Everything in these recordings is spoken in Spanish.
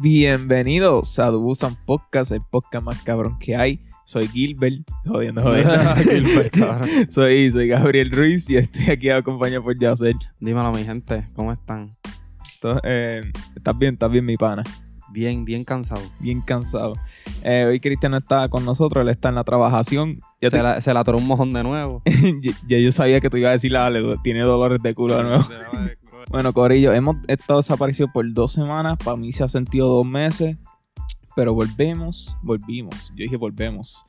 Bienvenidos a Dubusan Podcast, el podcast más cabrón que hay. Soy Gilbert, jodiendo, jodiendo. Gilbert, cabrón. soy, soy Gabriel Ruiz y estoy aquí acompañado por Yacel. Dímelo, mi gente, ¿cómo están? Entonces, eh, ¿Estás bien? ¿Estás bien, mi pana? Bien, bien cansado. Bien cansado. Eh, hoy Cristian no está con nosotros, él está en la trabajación. Ya, Se te- la, se la atoró un mojón de nuevo. ya- ya yo sabía que tú ibas a decir, dale, tiene dolores de culo de nuevo. Bueno, Corillo, hemos estado desaparecidos por dos semanas. Para mí se ha sentido dos meses. Pero volvemos, volvimos. Yo dije volvemos.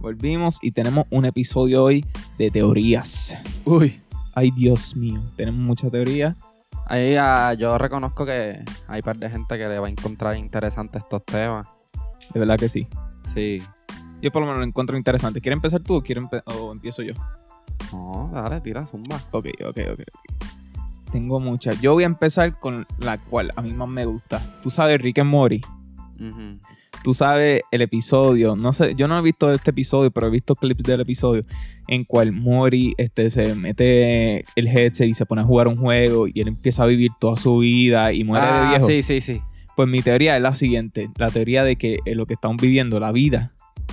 Volvimos y tenemos un episodio hoy de teorías. Uy. Ay, Dios mío, tenemos mucha teoría. Ahí ah, yo reconozco que hay par de gente que le va a encontrar interesantes estos temas. De verdad que sí. Sí. Yo por lo menos lo encuentro interesante. ¿Quieres empezar tú o, empe- o empiezo yo? No, dale, tira zumba. Ok, ok, ok. ok. Tengo muchas. Yo voy a empezar con la cual a mí más me gusta. Tú sabes Rick and Morty. Tú sabes el episodio, no sé, yo no he visto este episodio, pero he visto clips del episodio en cual Mori este, se mete el headset y se pone a jugar un juego y él empieza a vivir toda su vida y muere de Ah, viejo. sí, sí, sí. Pues mi teoría es la siguiente, la teoría de que eh, lo que estamos viviendo, la vida,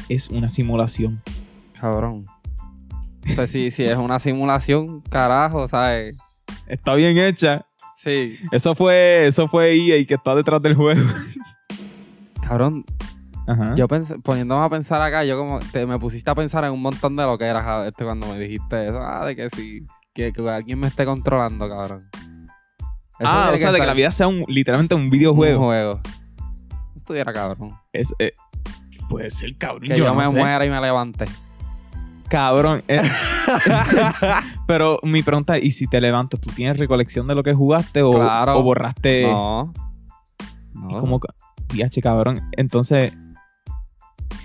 es una simulación. Cabrón. O sea, si, si es una simulación, carajo, ¿sabes? Está bien hecha. Sí. Eso fue, eso fue EA que está detrás del juego. Cabrón, Ajá. yo poniéndome a pensar acá, yo como te, me pusiste a pensar en un montón de lo que era este cuando me dijiste eso. Ah, de que sí, que, que alguien me esté controlando, cabrón. Eso ah, o sea, de que la vida sea un, literalmente un un videojuego. juego. Estuviera cabrón. Es, eh, puede ser cabrón. Que yo, no me sé. muera y me levante. Cabrón. eh. Pero mi pregunta es, ¿y si te levantas, tú tienes recolección de lo que jugaste o, Claro. o borraste? no. Es No. como, diache, cabrón. Entonces,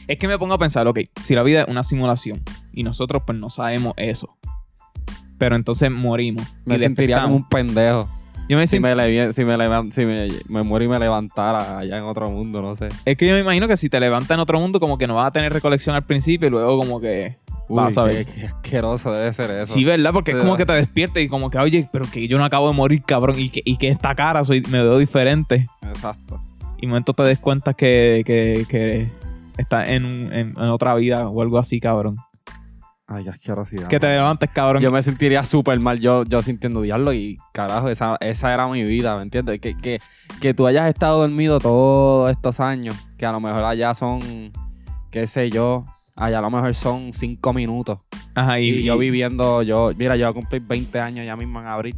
es que me pongo a pensar, ok, si la vida es una simulación y nosotros pues no sabemos eso, pero entonces morimos. me y sentiría como un pendejo. Yo me Si me, levi- si, me, levan- si me, me muero y me levantara allá en otro mundo, no sé. Es que yo me imagino que si te levantas en otro mundo, como que no vas a tener recolección al principio y luego como que... Vas a ver. Qué, qué asqueroso debe ser eso. Sí, ¿verdad? Porque es como ¿verdad? que te despiertas y como que, oye, pero que yo no acabo de morir, cabrón, y que, y que esta cara soy, me veo diferente. Exacto. Y momento te des cuenta que, que, que estás en, en, en otra vida o algo así, cabrón. Ay, asquerosidad. Que te levantes, cabrón. Yo me sentiría súper mal yo, yo sintiendo diablo y carajo, esa, esa era mi vida, ¿me entiendes? Que, que, que tú hayas estado dormido todos estos años, que a lo mejor allá son, qué sé yo, allá a lo mejor son cinco minutos. Ajá, Y, y, yo viviendo, yo, mira, yo voy a cumplir 20 años ya mismo en abril.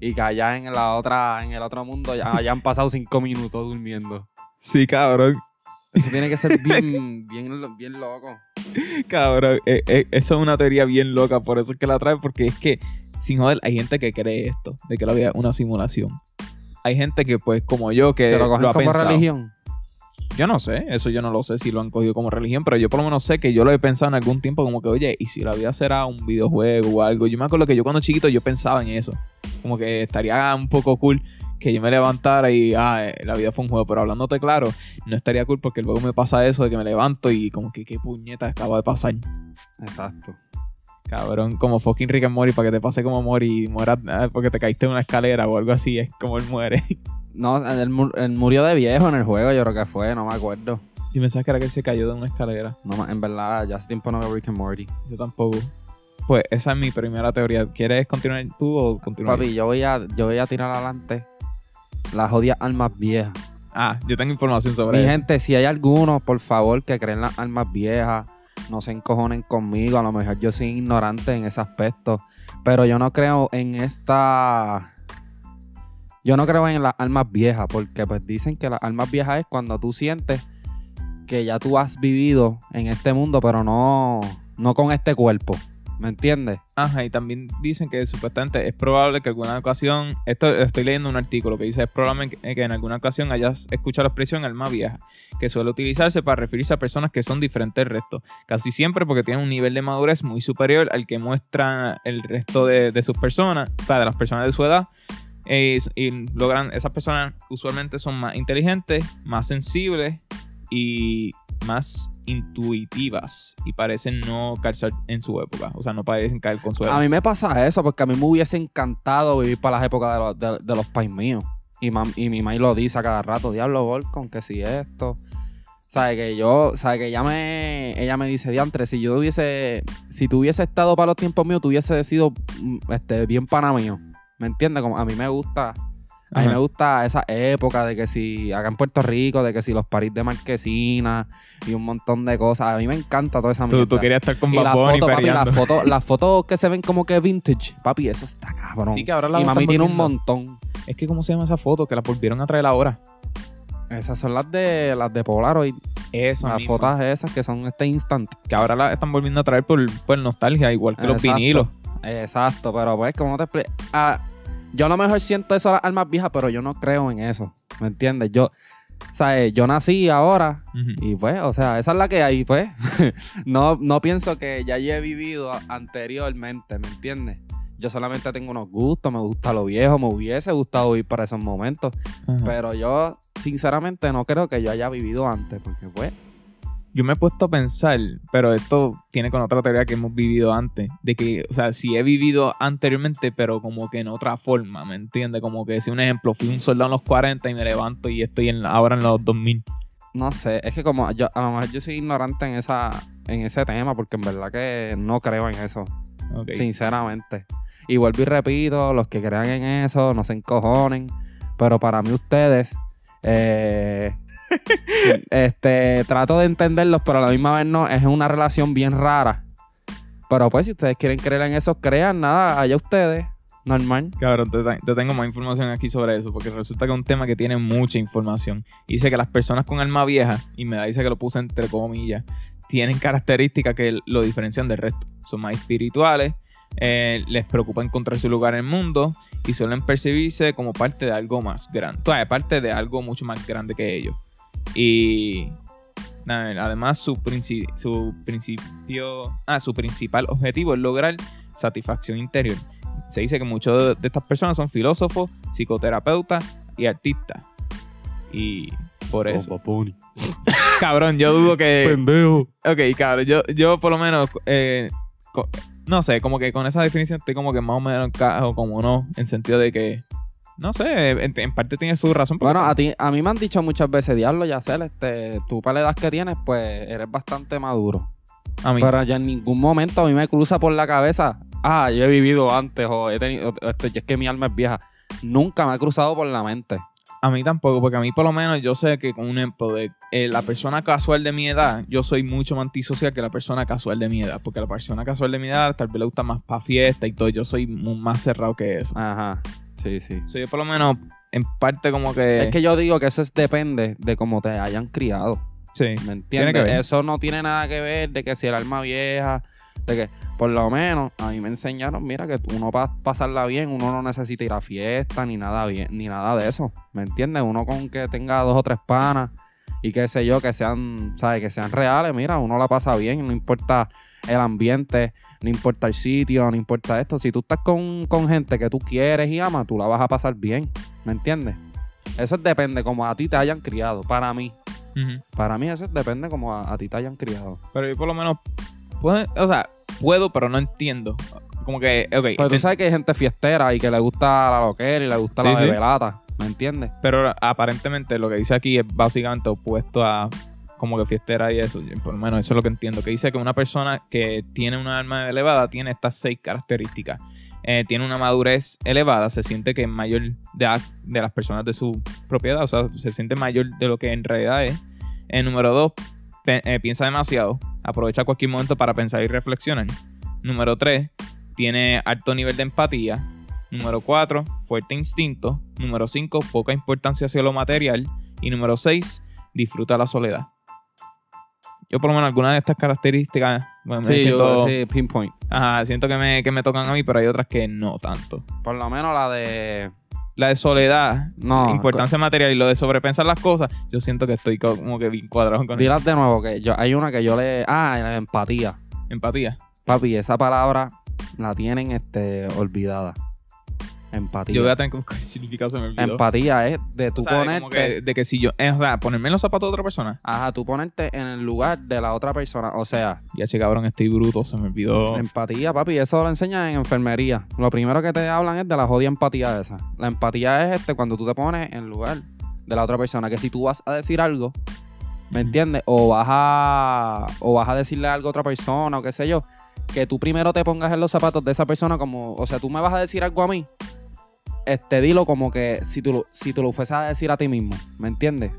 Y que allá en la otra, en el otro mundo, ya, ya han pasado cinco minutos durmiendo. Sí, cabrón. Eso tiene que ser bien, bien, bien loco. Cabrón. Eh, eh, eso es una teoría bien loca, por eso es que la trae, porque es que, sin joder, hay gente que cree esto, de que la vida es una simulación. Hay gente que, pues, como yo, que ¿Te lo cogen ha como pensado. religión? Yo no sé, eso yo no lo sé si lo han cogido como religión, pero yo por lo menos sé que yo lo he pensado en algún tiempo como que, oye, ¿y si la vida será un videojuego o algo? Yo me acuerdo que yo cuando chiquito yo pensaba en eso. Como que estaría un poco cool que yo me levantara y, ah, eh, la vida fue un juego, pero hablándote claro, no estaría cool porque luego me pasa eso de que me levanto y como que qué puñeta acaba de pasar. Exacto. Cabrón, como fucking Rick and Morty para que te pase como Mori y mueras ah, porque te caíste en una escalera o algo así, es como él muere. No, él, mu- él murió de viejo en el juego, yo creo que fue, no me acuerdo. Yo pensaba que era que él se cayó de una escalera. No, en verdad, ya hace tiempo no veo Rick and Morty. Yo tampoco. Pues esa es mi primera teoría. ¿Quieres continuar tú o continuar? Papi, yo voy a, yo voy a tirar adelante las jodidas almas viejas. Ah, yo tengo información sobre Mi eso. gente, si hay alguno, por favor, que creen las almas viejas, no se encojonen conmigo. A lo mejor yo soy ignorante en ese aspecto. Pero yo no creo en esta. Yo no creo en las almas viejas, porque pues dicen que las almas viejas es cuando tú sientes que ya tú has vivido en este mundo, pero no, no con este cuerpo. ¿Me entiendes? Ajá, y también dicen que supuestamente es probable que alguna ocasión, esto estoy leyendo un artículo que dice, es probable que, en alguna ocasión hayas escuchado la expresión alma vieja, que suele utilizarse para referirse a personas que son diferentes del resto, casi siempre porque tienen un nivel de madurez muy superior al que muestra el resto de, de sus personas, o sea, de las personas de su edad, eh, y logran, esas personas usualmente son más inteligentes, más sensibles y más intuitivas y parecen no calzar en su época. O sea, no parecen caer con su A época. mí me pasa eso, porque a mí me hubiese encantado vivir para las épocas de los, de, de los pais míos. Y, mam- y mi mamá lo dice a cada rato, diablo, Volcon, que si esto. Sabe que yo, sabe que ella me, ella me dice, diantre, si yo hubiese, si tú hubiese estado para los tiempos míos, tú hubiese sido mm, este, bien pana mío. ¿Me entiendes? Como a mí me gusta, a mí Ajá. me gusta esa época de que si, acá en Puerto Rico, de que si los París de Marquesina y un montón de cosas. A mí me encanta toda esa mierda. tú querías estar con y Bad las Bunny fotos, papi, las fotos, las fotos que se ven como que vintage, papi, eso está cabrón. Sí, que ahora la y mami tiene un montón. Es que, ¿cómo se llama esa foto? Que la volvieron a traer ahora. Esas son las de las de Polaroid, Eso las mismo. fotos esas que son este instant. Que ahora la están volviendo a traer por, por nostalgia, igual que los vinilos. Exacto, pero pues, como te explico? Ah, yo a lo mejor siento eso a las almas viejas, pero yo no creo en eso. ¿Me entiendes? Yo, ¿sabes? Yo nací ahora y pues, o sea, esa es la que hay, pues. no, no pienso que ya yo he vivido anteriormente, ¿me entiendes? Yo solamente tengo unos gustos, me gusta lo viejo, me hubiese gustado vivir para esos momentos, pero yo sinceramente no creo que yo haya vivido antes, porque pues, Yo me he puesto a pensar, pero esto tiene con otra teoría que hemos vivido antes, de que, o sea, sí he vivido anteriormente, pero como que en otra forma, ¿me entiendes? Como que si un ejemplo, fui un soldado en los 40 y me levanto y estoy en, ahora en los 2000. no sé, es que como yo, a lo mejor yo soy ignorante en esa, en ese tema, porque en verdad que no creo en eso. Sinceramente. Y vuelvo y repito, los que crean en eso, no se encojonen. Pero para mí ustedes, eh, este, trato de entenderlos, pero a la misma vez no, es una relación bien rara. Pero pues si ustedes quieren creer en eso, crean, nada, allá ustedes, normal. Cabrón, te, te tengo más información aquí sobre eso, porque resulta que es un tema que tiene mucha información. Dice que las personas con alma vieja, y me da dice que lo puse entre comillas, tienen características que lo diferencian del resto. Son más espirituales, eh, les preocupa encontrar su lugar en el mundo y suelen percibirse como parte de algo más grande. O sea, parte de algo mucho más grande que ellos. Y además su, princi- su principio, ah, su principal objetivo es lograr satisfacción interior. Se dice que muchos de estas personas son filósofos, psicoterapeutas y artistas. Y por eso. Cabrón, yo dudo que. Pendejo. Ok, cabrón, yo, yo por lo menos. eh, no sé, como que con esa definición estoy como que más o menos encajo, como no, en sentido de que. No sé, en, en parte tiene su razón. Bueno, a ti, a mí me han dicho muchas veces, diablo, ya sé, este, tú para la edad que tienes, pues eres bastante maduro. a mí. Pero ya en ningún momento a mí me cruza por la cabeza, ah, yo he vivido antes o he tenido, o esto, es que mi alma es vieja. Nunca me ha cruzado por la mente. A mí tampoco, porque a mí por lo menos yo sé que con un ejemplo de eh, la persona casual de mi edad, yo soy mucho más antisocial que la persona casual de mi edad, porque la persona casual de mi edad tal vez le gusta más para fiesta y todo, yo soy más cerrado que eso. Ajá, sí, sí. So, yo por lo menos en parte como que... Es que yo digo que eso es, depende de cómo te hayan criado. sí. ¿Me entiendes? Tiene que ver. Eso no tiene nada que ver de que si el alma vieja, de que por lo menos a mí me enseñaron, mira, que uno para pasarla bien, uno no necesita ir a fiesta ni nada bien, ni nada de eso. ¿Me entiendes? Uno con que tenga dos o tres panas y qué sé yo, que sean, ¿sabes? Que sean reales, mira, uno la pasa bien, no importa el ambiente, no importa el sitio, no importa esto. Si tú estás con, con gente que tú quieres y amas, tú la vas a pasar bien, ¿me entiendes? Eso depende como a ti te hayan criado, para mí. Para mí eso depende como a, a ti te hayan criado. Pero yo por lo menos... puedo- o sea, puedo, pero no entiendo. Como que, ok. Pues tú sabes que hay gente fiestera y que le gusta la loquera y le gusta Sí, la sí. bebelata, ¿me entiendes? Pero aparentemente lo que dice aquí es básicamente opuesto a como que fiestera y eso. Por lo menos eso es lo que entiendo. Que dice que una persona que tiene una alma elevada tiene estas seis características. Eh, tiene una madurez elevada, se siente que es mayor de, de las personas de su propiedad, o sea, se siente mayor de lo que en realidad es. Eh, número dos, eh, piensa demasiado, aprovecha cualquier momento para pensar y reflexionar. Número tres, tiene alto nivel de empatía. Número 4, fuerte instinto. Número 5, poca importancia hacia lo material. Y número 6, disfruta la soledad. Yo por lo menos algunas de estas características bueno, me siento, yo, sí, pinpoint. ajá, siento que me, que me tocan a mí, pero hay otras que no tanto. Por lo menos la de... La de soledad, No, importancia material y lo de sobrepensar las cosas, yo siento que estoy co- como que bien cuadrado con Dilas de nuevo, que yo, hay una que yo le... Ah, la empatía. empatía. Papi, esa palabra la tienen este, olvidada. Empatía. Yo voy a tener que buscar el significado, se me olvidó. Empatía es de tú O sea, de ponerte. como que- de que si yo, eh, o sea, ponerme en los zapatos de otra persona. Ajá, tú ponerte en el lugar de la otra persona. O sea, Ya, che, cabrón, estoy bruto, se me olvidó. empatía, papi. Eso lo enseñan en enfermería. Lo primero que te hablan es de la jodida empatía esa. La empatía es este cuando tú te pones en lugar de la otra persona. Que si tú vas a decir algo, ¿me entiendes? O vas a. O vas a decirle algo a otra persona, o qué sé yo. Que tú primero te pongas en los zapatos de esa persona como. O sea, tú me vas a decir algo a mí. Este, dilo como que si tú, lo- si tú lo fueses a decir a ti mismo. ¿Me entiendes?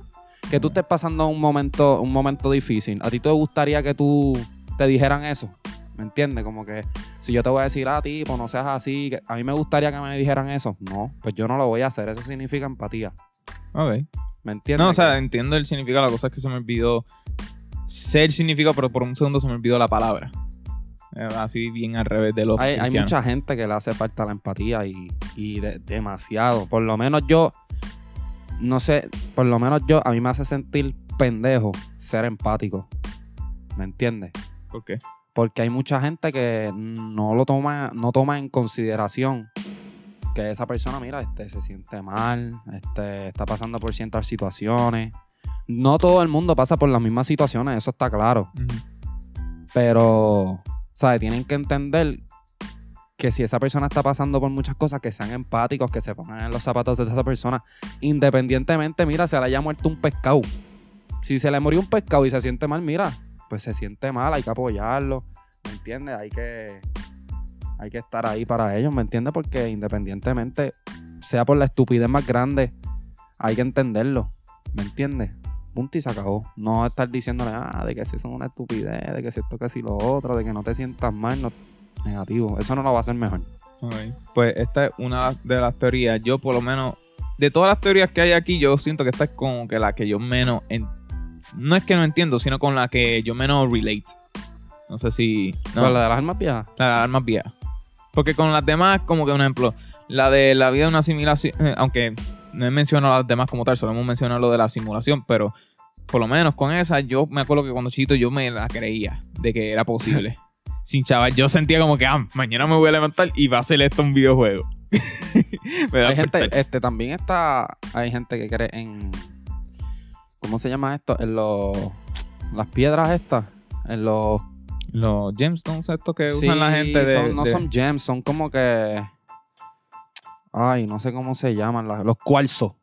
Que tú estés pasando un momento, un momento difícil. ¿A ti te gustaría que tú te dijeran eso? ¿Me entiendes? Como que si yo te voy a decir a ti, pues no seas así, que a mí me gustaría que me dijeran eso. No, pues yo no lo voy a hacer. Eso significa empatía. Ok. ¿Me entiendes? No, o sea, entiendo el significado. La cosa es que se me olvidó. Sé el significado, pero por un segundo se me olvidó la palabra. Eh, Así bien al revés de los hay, hay mucha gente que le hace falta la empatía y, y de- demasiado. Por lo menos yo, no sé, por lo menos yo, a mí me hace sentir pendejo ser empático. ¿Me entiendes? ¿Por qué? Porque hay mucha gente que no lo toma, no toma en consideración que esa persona, mira, este se siente mal, este está pasando por ciertas situaciones. No todo el mundo pasa por las mismas situaciones, eso está claro. Pero, ¿sabes? Tienen que entender que si esa persona está pasando por muchas cosas, que sean empáticos, que se pongan en los zapatos de esa persona. Independientemente, mira, se le haya muerto un pescado. Si se le murió un pescado y se siente mal, mira, pues se siente mal, hay que apoyarlo. ¿Me entiendes? Hay que, hay que estar ahí para ellos, ¿me entiendes? Porque independientemente, sea por la estupidez más grande, hay que entenderlo. ¿Me entiendes? Punto y se acabó. No estar diciéndole, ah, de que si son una estupidez, de que si esto, que si lo otro, de que no te sientas mal, no. Negativo. Eso no lo va a hacer mejor. Pues esta es una de las teorías. Yo, por lo menos, de todas las teorías que hay aquí, yo siento que esta es como que la que yo menos. en- No es que no entiendo, sino con la que yo menos relate. No sé si. No, Con la de las armas viejas. la de las armas viejas. Porque con las demás, como que un ejemplo, la de la vida de una simulación, eh, aunque no he mencionado las demás como tal, solo hemos mencionado lo de la simulación, pero por lo menos con esa, yo me acuerdo que cuando chiquito yo me la creía de que era posible. Sin chaval, yo sentía como que, ah, mañana me voy a levantar y va a ser esto un videojuego. me da Hay gente, este, también está, hay gente que cree en, ¿cómo se llama esto? En los, las piedras estas, en los... Los gemstones estos que usan la gente de... son- no de- son gems, son como que, ay, no sé cómo se llaman, las- los cuarzos.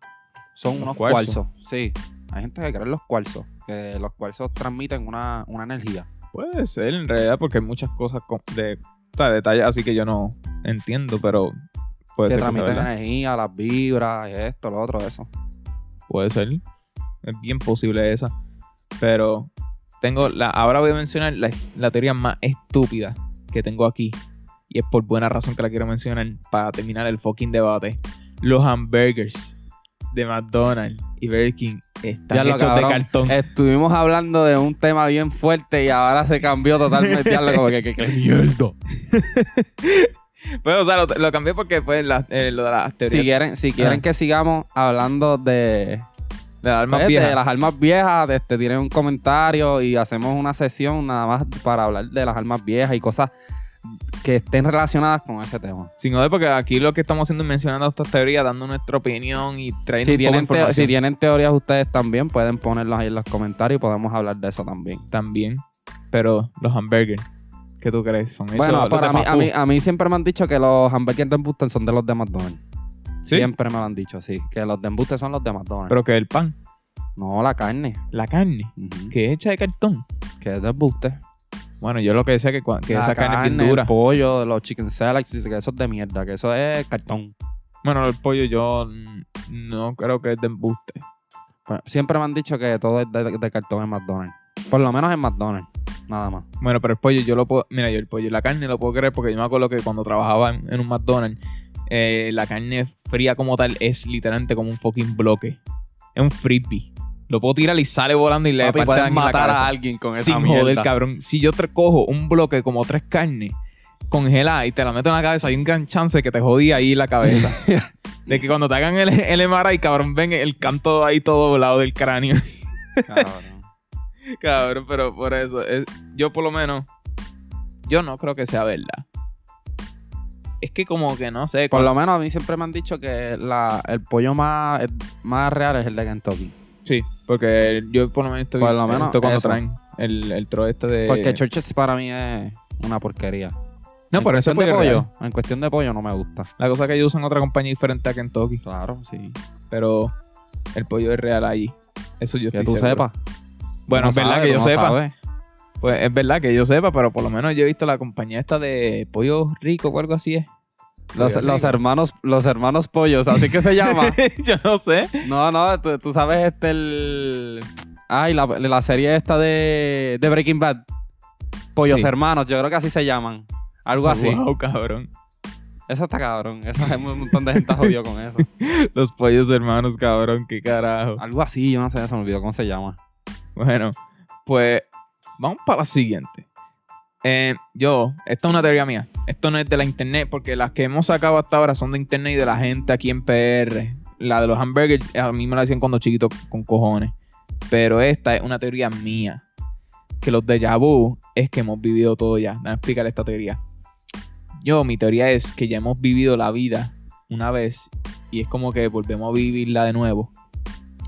Son Los unos cuarzos. cuarzos, sí. Hay gente que cree en los cuarzos, que los cuarzos transmiten una, una energía. Puede ser, en realidad, porque hay muchas cosas de, detalles así que yo no entiendo, pero puede que ser transmiten energía, las vibras, esto, lo otro, eso. Puede ser. Es bien posible esa. Pero tengo la. Ahora voy a mencionar la, la teoría más estúpida que tengo aquí. Y es por buena razón que la quiero mencionar para terminar el fucking debate. Los hamburgers de McDonald's y Burger King están Ya lo, hechos de cabrón. cartón. Estuvimos hablando de un tema bien fuerte y ahora se cambió totalmente. ya lo como que, que, que mierda. Pues, o sea, lo, lo cambié porque pues la- eh, lo de las teorías Si quieren, si quieren Ah. que sigamos hablando de, de las armas pues, de viejas. las armas viejas, de este, tienen un comentario y hacemos una sesión nada más para hablar de las armas viejas y cosas que estén relacionadas con ese tema. Sin joder, porque aquí lo que estamos haciendo es mencionando estas teorías, dando nuestra opinión y trayendo Si un poco de tienen, información si tienen teorías ustedes también, pueden ponerlas ahí en los comentarios y podemos hablar de eso también. también. Pero los hamburgers, ¿qué tú crees? Son hechos Bueno, los para de mí, a, mí, a mí siempre me han dicho que los hamburgers de embuste son de los de McDonald's. ¿Sí? Siempre me lo han dicho, sí. Que los de embuste son los de McDonald's. Pero que el pan, no, la carne. la carne, que es hecha de cartón. Que es de embuste. Bueno, yo lo que decía que, cua- que La esa carne es bien el dura. pollo, los chicken salads, que eso es de mierda, que eso es cartón. Bueno, el pollo yo mm, no creo que es de embuste. Bueno, siempre me han dicho que todo es de, de cartón en McDonald's. Por lo menos en McDonald's, nada más. Bueno, pero el pollo yo lo puedo... Mira, yo el pollo y la carne lo puedo creer porque yo me acuerdo que cuando trabajaba en, en un McDonald's, eh, la carne fría como tal es literalmente como un fucking bloque. Es un frisbee. Lo puedo tirar y sale volando y le Papi, parte puedes la matar cabeza. a alguien con esa Sin mierda. joder, cabrón. Si yo te cojo un bloque como tres carnes congeladas y te la meto en la cabeza, hay un gran chance de que te jodí ahí la cabeza. de que cuando te hagan el, el MRI, cabrón, ven el canto ahí todo volado del cráneo. Cabrón. cabrón, pero por eso, es- yo por lo menos, yo no creo que sea verdad. es que como que no sé. Por lo menos a mí siempre me han dicho que la, el pollo más, más real es el de Kentucky. Sí, porque yo por lo menos estoy Por lo menos esto cuando eso. traen el, el tro este de. Porque Churches para mí es una porquería. no, en por eso de pollo en cuestión de pollo no me gusta. La cosa es que ellos usan otra compañía diferente a Kentucky, Claro, sí. pero el pollo es real allí. Eso yo Que estoy tú seguro. sepas. Bueno, Tú es verdad sabes, que yo tú no sepa. sabes. Pues es verdad que yo sepa, pero por lo menos yo he visto la compañía esta de pollo rico o algo así es. Los, los hermanos, los hermanos pollos, así que se llama. yo no sé. No, no, tú, tú sabes este el. Ay, la, la serie esta de, de Breaking Bad. Pollos Sí. hermanos, yo creo que así se llaman. Algo así. Wow, cabrón. Eso está cabrón. Eso hay un montón de gente jodido con eso. Los pollos hermanos, cabrón, qué carajo. Algo así, yo no sé, se me olvidó cómo se llama. Bueno, pues vamos para la siguiente. Eh, yo, esta es una teoría mía. Esto no es de la internet, porque las que hemos sacado hasta ahora son de internet y de la gente aquí en PR. La de los hamburgers, a mí me la decían cuando chiquito con cojones. Pero esta es una teoría mía. Que los déjà vu es que hemos vivido todo ya. Déjame explicar esta teoría. Yo, mi teoría es que ya hemos vivido la vida una vez y es como que volvemos a vivirla de nuevo.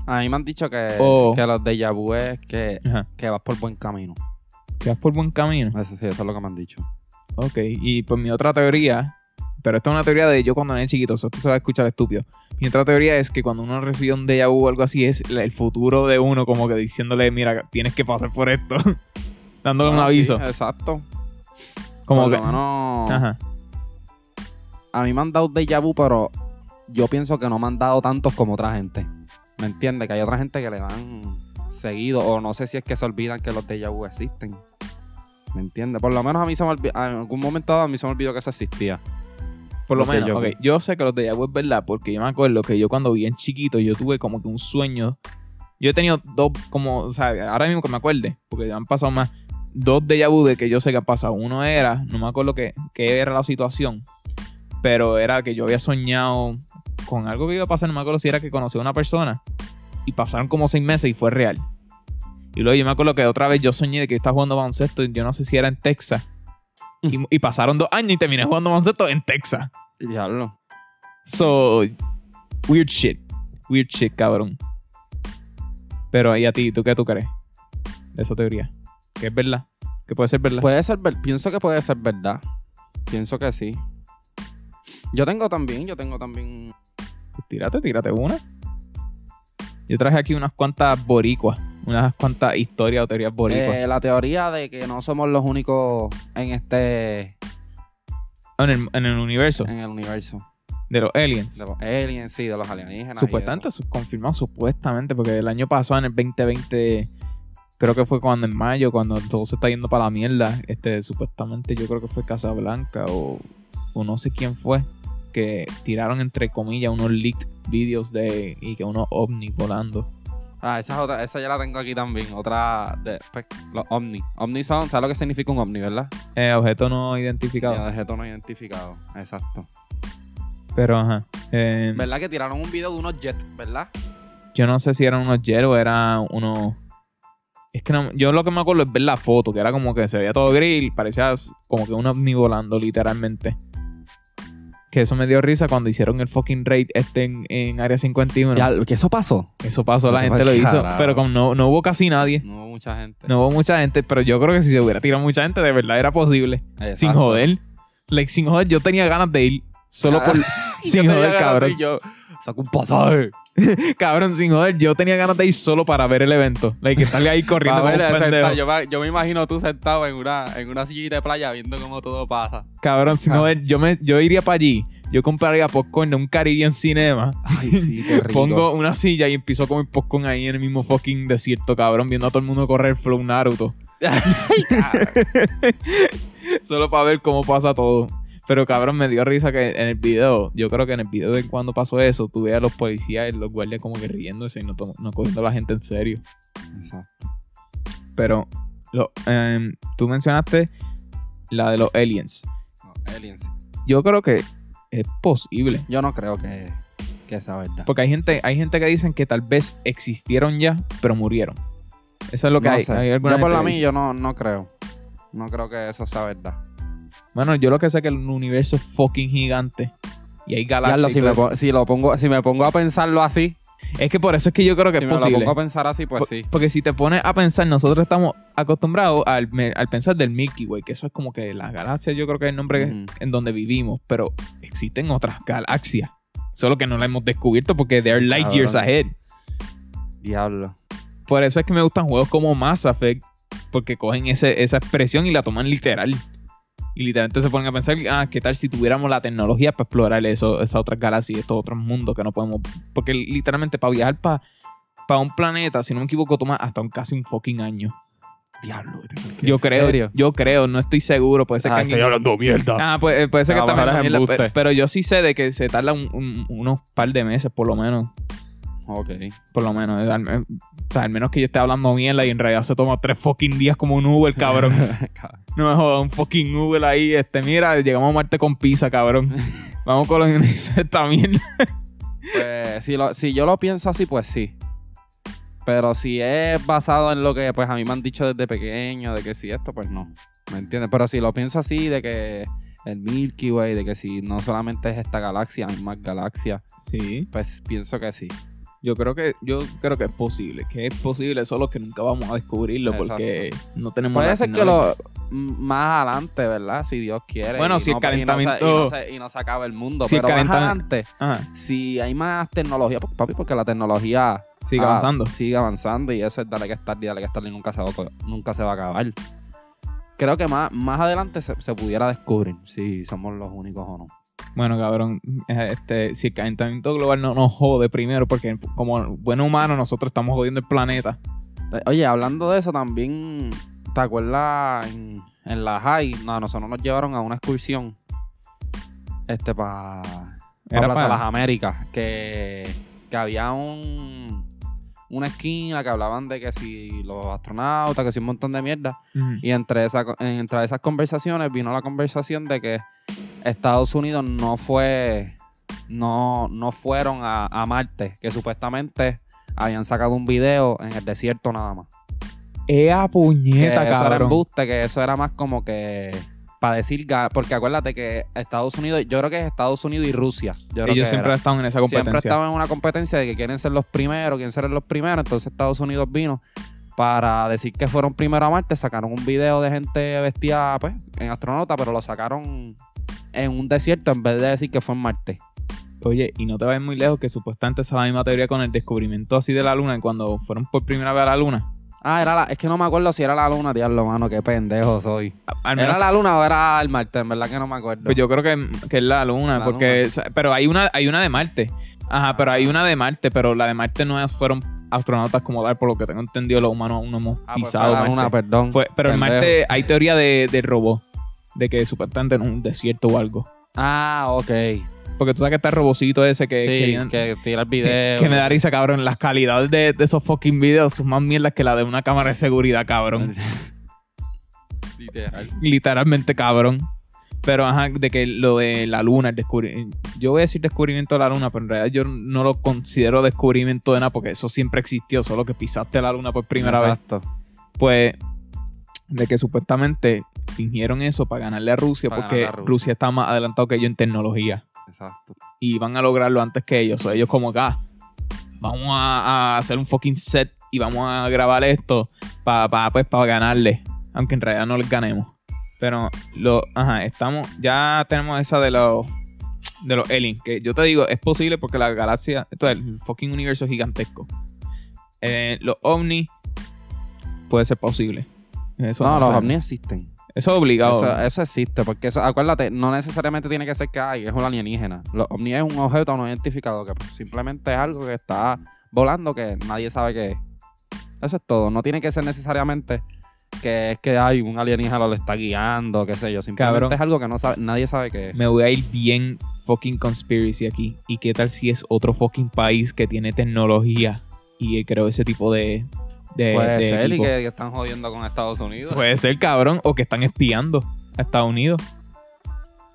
A mí me han dicho que, Oh. que los déjà vu es que, Ajá. que vas por buen camino. Que vas por buen camino. Eso sí, eso es lo que me han dicho. Ok, y pues mi otra teoría, pero esta es una teoría de yo cuando era chiquito, esto se va a escuchar estúpido. Mi otra teoría es que cuando uno recibe un déjà vu o algo así, es el futuro de uno como que diciéndole, mira, tienes que pasar por esto. Dándole un sí, aviso. exacto. como que... menos, Ajá. a mí me han dado déjà vu, pero yo pienso que no me han dado tantos como otra gente. ¿Me entiendes? Que hay otra gente que le dan seguido, o no sé si es que se olvidan que los déjà vu existen. ¿Me entiendes? Por lo menos a mí se me olvidó, en algún momento a mí se me olvidó que eso existía. Por lo Los menos, déjà vu. ok. Yo sé que los déjà vu es verdad porque yo me acuerdo que yo cuando bien chiquito yo tuve como que un sueño. Yo he tenido dos, como, o sea, ahora mismo que me acuerde, porque ya han pasado más, dos déjà vu de que yo sé que ha pasado. Uno era, no me acuerdo qué, qué era la situación, pero era que yo había soñado con algo que iba a pasar, no me acuerdo si era que conocí a una persona y pasaron como seis meses y fue real. Y luego yo me acuerdo que otra vez yo soñé de que estaba jugando baloncesto, y yo no sé si era en Texas. Y, y pasaron dos años y terminé jugando baloncesto en Texas. Diablo. So, weird shit. Weird shit, cabrón. Pero, ¿y a ti? ¿Tú qué tú crees de esa teoría? ¿Que es verdad? ¿Que puede ser verdad? Puede ser, ver- pienso que puede ser verdad. Pienso que sí. Yo tengo también, yo tengo también. Pues tírate, tírate una. Yo traje aquí unas cuantas boricuas. Unas cuantas historias o teorías boricuas. eh, la teoría de que no somos los únicos en este en, el, en el universo en el universo. de los aliens. De los aliens, sí, de los alienígenas. Supuestamente, confirmado supuestamente, porque el año pasado, en el 2020, creo que fue cuando en mayo, cuando todo se está yendo para la mierda, este, supuestamente yo creo que fue Casablanca o, o no sé quién fue, que tiraron entre comillas unos leaked videos de y que unos ovnis volando. Ah, esa es otra, esa ya la tengo aquí también. Otra de pues, los ovni. Ovni son, ¿sabes lo que significa un ovni, verdad? Eh, objeto no identificado. objeto no identificado. Exacto. Pero ajá. eh, ¿Verdad que tiraron un video de unos jets, verdad? yo no sé si eran unos jet o era unos. Es que no, yo lo que me acuerdo es ver la foto, que era como que se veía todo gris, parecía como que un ovni volando, literalmente. Que eso me dio risa cuando hicieron el fucking raid este en, en Área 51. Ya, que eso pasó. Eso pasó, la gente lo hizo. carajo. Pero como no, no hubo casi nadie, No hubo mucha gente. no hubo mucha gente, pero yo creo que si se hubiera tirado mucha gente, de verdad era posible. Exacto. Sin joder. Like, sin joder, yo tenía ganas de ir. Solo por. Y sin joder, cabrón. ir, Yo saco un pasaje. Cabrón, sin joder, yo tenía ganas de ir solo para ver el evento. Like, estarle ahí corriendo como ver, un sentado, pendejo. yo, me, yo me imagino tú sentado en una, en una sillita de playa viendo cómo todo pasa. Cabrón, sin Ah. joder, yo, me, yo iría para allí. Yo compraría popcorn de un Caribbean Cinema. Ay, sí, qué rico. Pongo una silla y empiezo a comer popcorn ahí en el mismo fucking desierto, cabrón, viendo a todo el mundo correr flow Naruto. Solo para ver cómo pasa todo. Pero cabrón, me dio risa que en el video, yo creo que en el video de cuando pasó eso, tuve a los policías y los guardias como que riéndose y no, no cogiendo a la gente en serio. Exacto. Pero lo, em, tú mencionaste la de los aliens. No, aliens. Yo creo que es posible. Yo no creo que, que sea verdad. Porque hay gente, hay gente que dicen que tal vez existieron ya, pero murieron. Eso es lo que No hay. hay yo por la mí, yo no, no creo. No creo que eso sea verdad. Bueno, yo lo que sé es que el universo es fucking gigante. Y hay galaxias. si, me, todo pon- si lo pongo, si me pongo a pensarlo así. Es que por eso es que yo creo que si es me lo posible. pongo a pensar así, pues Por- sí. Porque si te pones a pensar, nosotros estamos acostumbrados al, me- al pensar del Milky Way, que eso es como que las galaxias, yo creo que es el nombre Ujú. en donde vivimos, pero existen otras galaxias. Solo que no la hemos descubierto porque they are light Cabrón. years ahead. Diablo. Por eso es que me gustan juegos como Mass Effect, porque cogen ese- esa expresión y la toman literal. Y literalmente se ponen a pensar, ah, ¿qué tal si tuviéramos la tecnología para explorar eso, esas otras galaxias, estos otros mundos que no podemos... Porque literalmente para viajar para un planeta, si no me equivoco, toma hasta un, casi un fucking año. Diablo. Yo creo, serio? yo creo, no estoy seguro, puede ser Ah, que estoy alguien- hablando mierda. Ah, pues, puede ser A que también mierda, pero, pero yo sí sé de que se tarda un- un- unos par de meses por lo menos. Ok. Por lo menos. Al, sea, al menos que yo esté hablando mierda y en realidad se toma tres fucking días como un Uber, cabrón. No me jodas, un fucking Uber ahí. Este, mira, llegamos a Marte con pizza, cabrón. Vamos a colonizar esta mierda. Pues si, lo- si yo lo pienso así, pues sí. Pero si es basado en lo que pues a mí me han dicho desde pequeño, de que si esto, pues no. ¿Me entiendes? Pero si lo pienso así, de que el Milky Way, de que si no solamente es esta galaxia, hay más galaxias, Sí. pues pienso que sí. Yo creo que, yo creo que es posible. Que es posible, solo que nunca vamos a descubrirlo porque no tenemos Puede ser que lo más adelante, ¿verdad? Si Dios quiere. Bueno, si el no- y no se- calentamiento- Y no, se, y no se acaba el mundo. Si el pero más adelante, Ajá. si hay más tecnología, pues, papi, porque la tecnología Sigue ah, avanzando. Sigue avanzando y eso es dale que estar y dale que estar y nunca se va, a- nunca se va a acabar. Creo que más, más adelante se, se pudiera descubrir si somos los únicos o no. Bueno, cabrón, este, si el calentamiento global no nos jode primero, porque como buenos humanos nosotros estamos jodiendo el planeta. Oye, hablando de eso también, ¿te acuerdas en, en la high? No, nosotros nos llevaron a una excursión este para Era Plaza pa- Las Américas, que, que había un una esquina que hablaban de que si los astronautas, que si un montón de mierda. Y entre, esa, entre esas conversaciones vino la conversación de que Estados Unidos no fue, no, no fueron a, a Marte, que supuestamente habían sacado un video en el desierto nada más. Ea Que puñeta, eso era embuste, que eso era más como que para decir, porque acuérdate que Estados Unidos, yo creo que es Estados Unidos y Rusia. Yo creo Ellos que siempre han estado en esa Siempre competencia. estaban en una competencia de que quieren ser los primeros, quieren ser los primeros. Entonces Estados Unidos vino para decir que fueron primero a Marte. Sacaron un video de gente vestida pues, en astronauta, pero lo sacaron en un desierto en vez de decir que fue en Marte. Oye, y no te vayas muy lejos que supuestamente esa es la misma teoría con el descubrimiento así de la luna, cuando fueron por primera vez a la luna. Ah, era la, es que no me acuerdo si era la luna, diablo, mano, qué pendejo soy. A- Al menos, ¿Era la luna o era el Marte? En verdad que no me acuerdo. pues yo creo que, que es la luna, La porque, o sea, pero hay una, hay una de Marte. Ajá, pero hay una de Marte, pero la de Marte no es- fueron astronautas como tal, por lo que tengo entendido, los humanos aún no hemos ah, pues pisado la Marte. luna, perdón. Fue- pero en Pendejo. Marte hay teoría de, de robot, de que supuestamente en un desierto o algo. Ah, ok. Porque tú sabes que está el robocito ese que, sí, que que tira el video. que me da risa, cabrón. Las calidades de, de esos fucking videos son más mierdas que la de una cámara de seguridad, cabrón. Literal. Literalmente, cabrón. Pero, ajá, de que lo de la luna, el descubrimiento. Yo voy a decir descubrimiento de la luna, pero en realidad yo no lo considero descubrimiento de nada porque eso siempre existió, solo que pisaste la luna por primera vez. Exacto. Pues, de que supuestamente fingieron eso para ganarle a Rusia Para porque a Rusia. Rusia. está más adelantado que ellos en tecnología Exacto. y van a lograrlo antes que ellos. O ellos como acá, vamos a, a hacer un fucking set y vamos a grabar esto para pues, para ganarle, aunque en realidad no les ganemos. Pero lo, ajá, estamos, ya tenemos esa de los de los aliens, que yo te digo, es posible porque la galaxia, esto es el fucking universo gigantesco. Eh, los ovnis puede ser posible. Eso no, no los ovnis existen. Eso es obligado. Eso, eso existe, porque eso, acuérdate, no necesariamente tiene que ser que hay, es un alienígena. Los ovnis es un objeto no identificado que simplemente es algo que está volando que nadie sabe qué es. Eso es todo. No tiene que ser necesariamente que es que hay un alienígena lo está guiando, qué sé yo. Simplemente Cabrón. es algo que no sabe, nadie sabe qué es. me voy a ir bien fucking conspiracy aquí. ¿Y qué tal si es otro fucking país que tiene tecnología y creó ese tipo de, de, Puede de ser y que, que están jodiendo con Estados Unidos. Puede ser cabrón o que están espiando a Estados Unidos.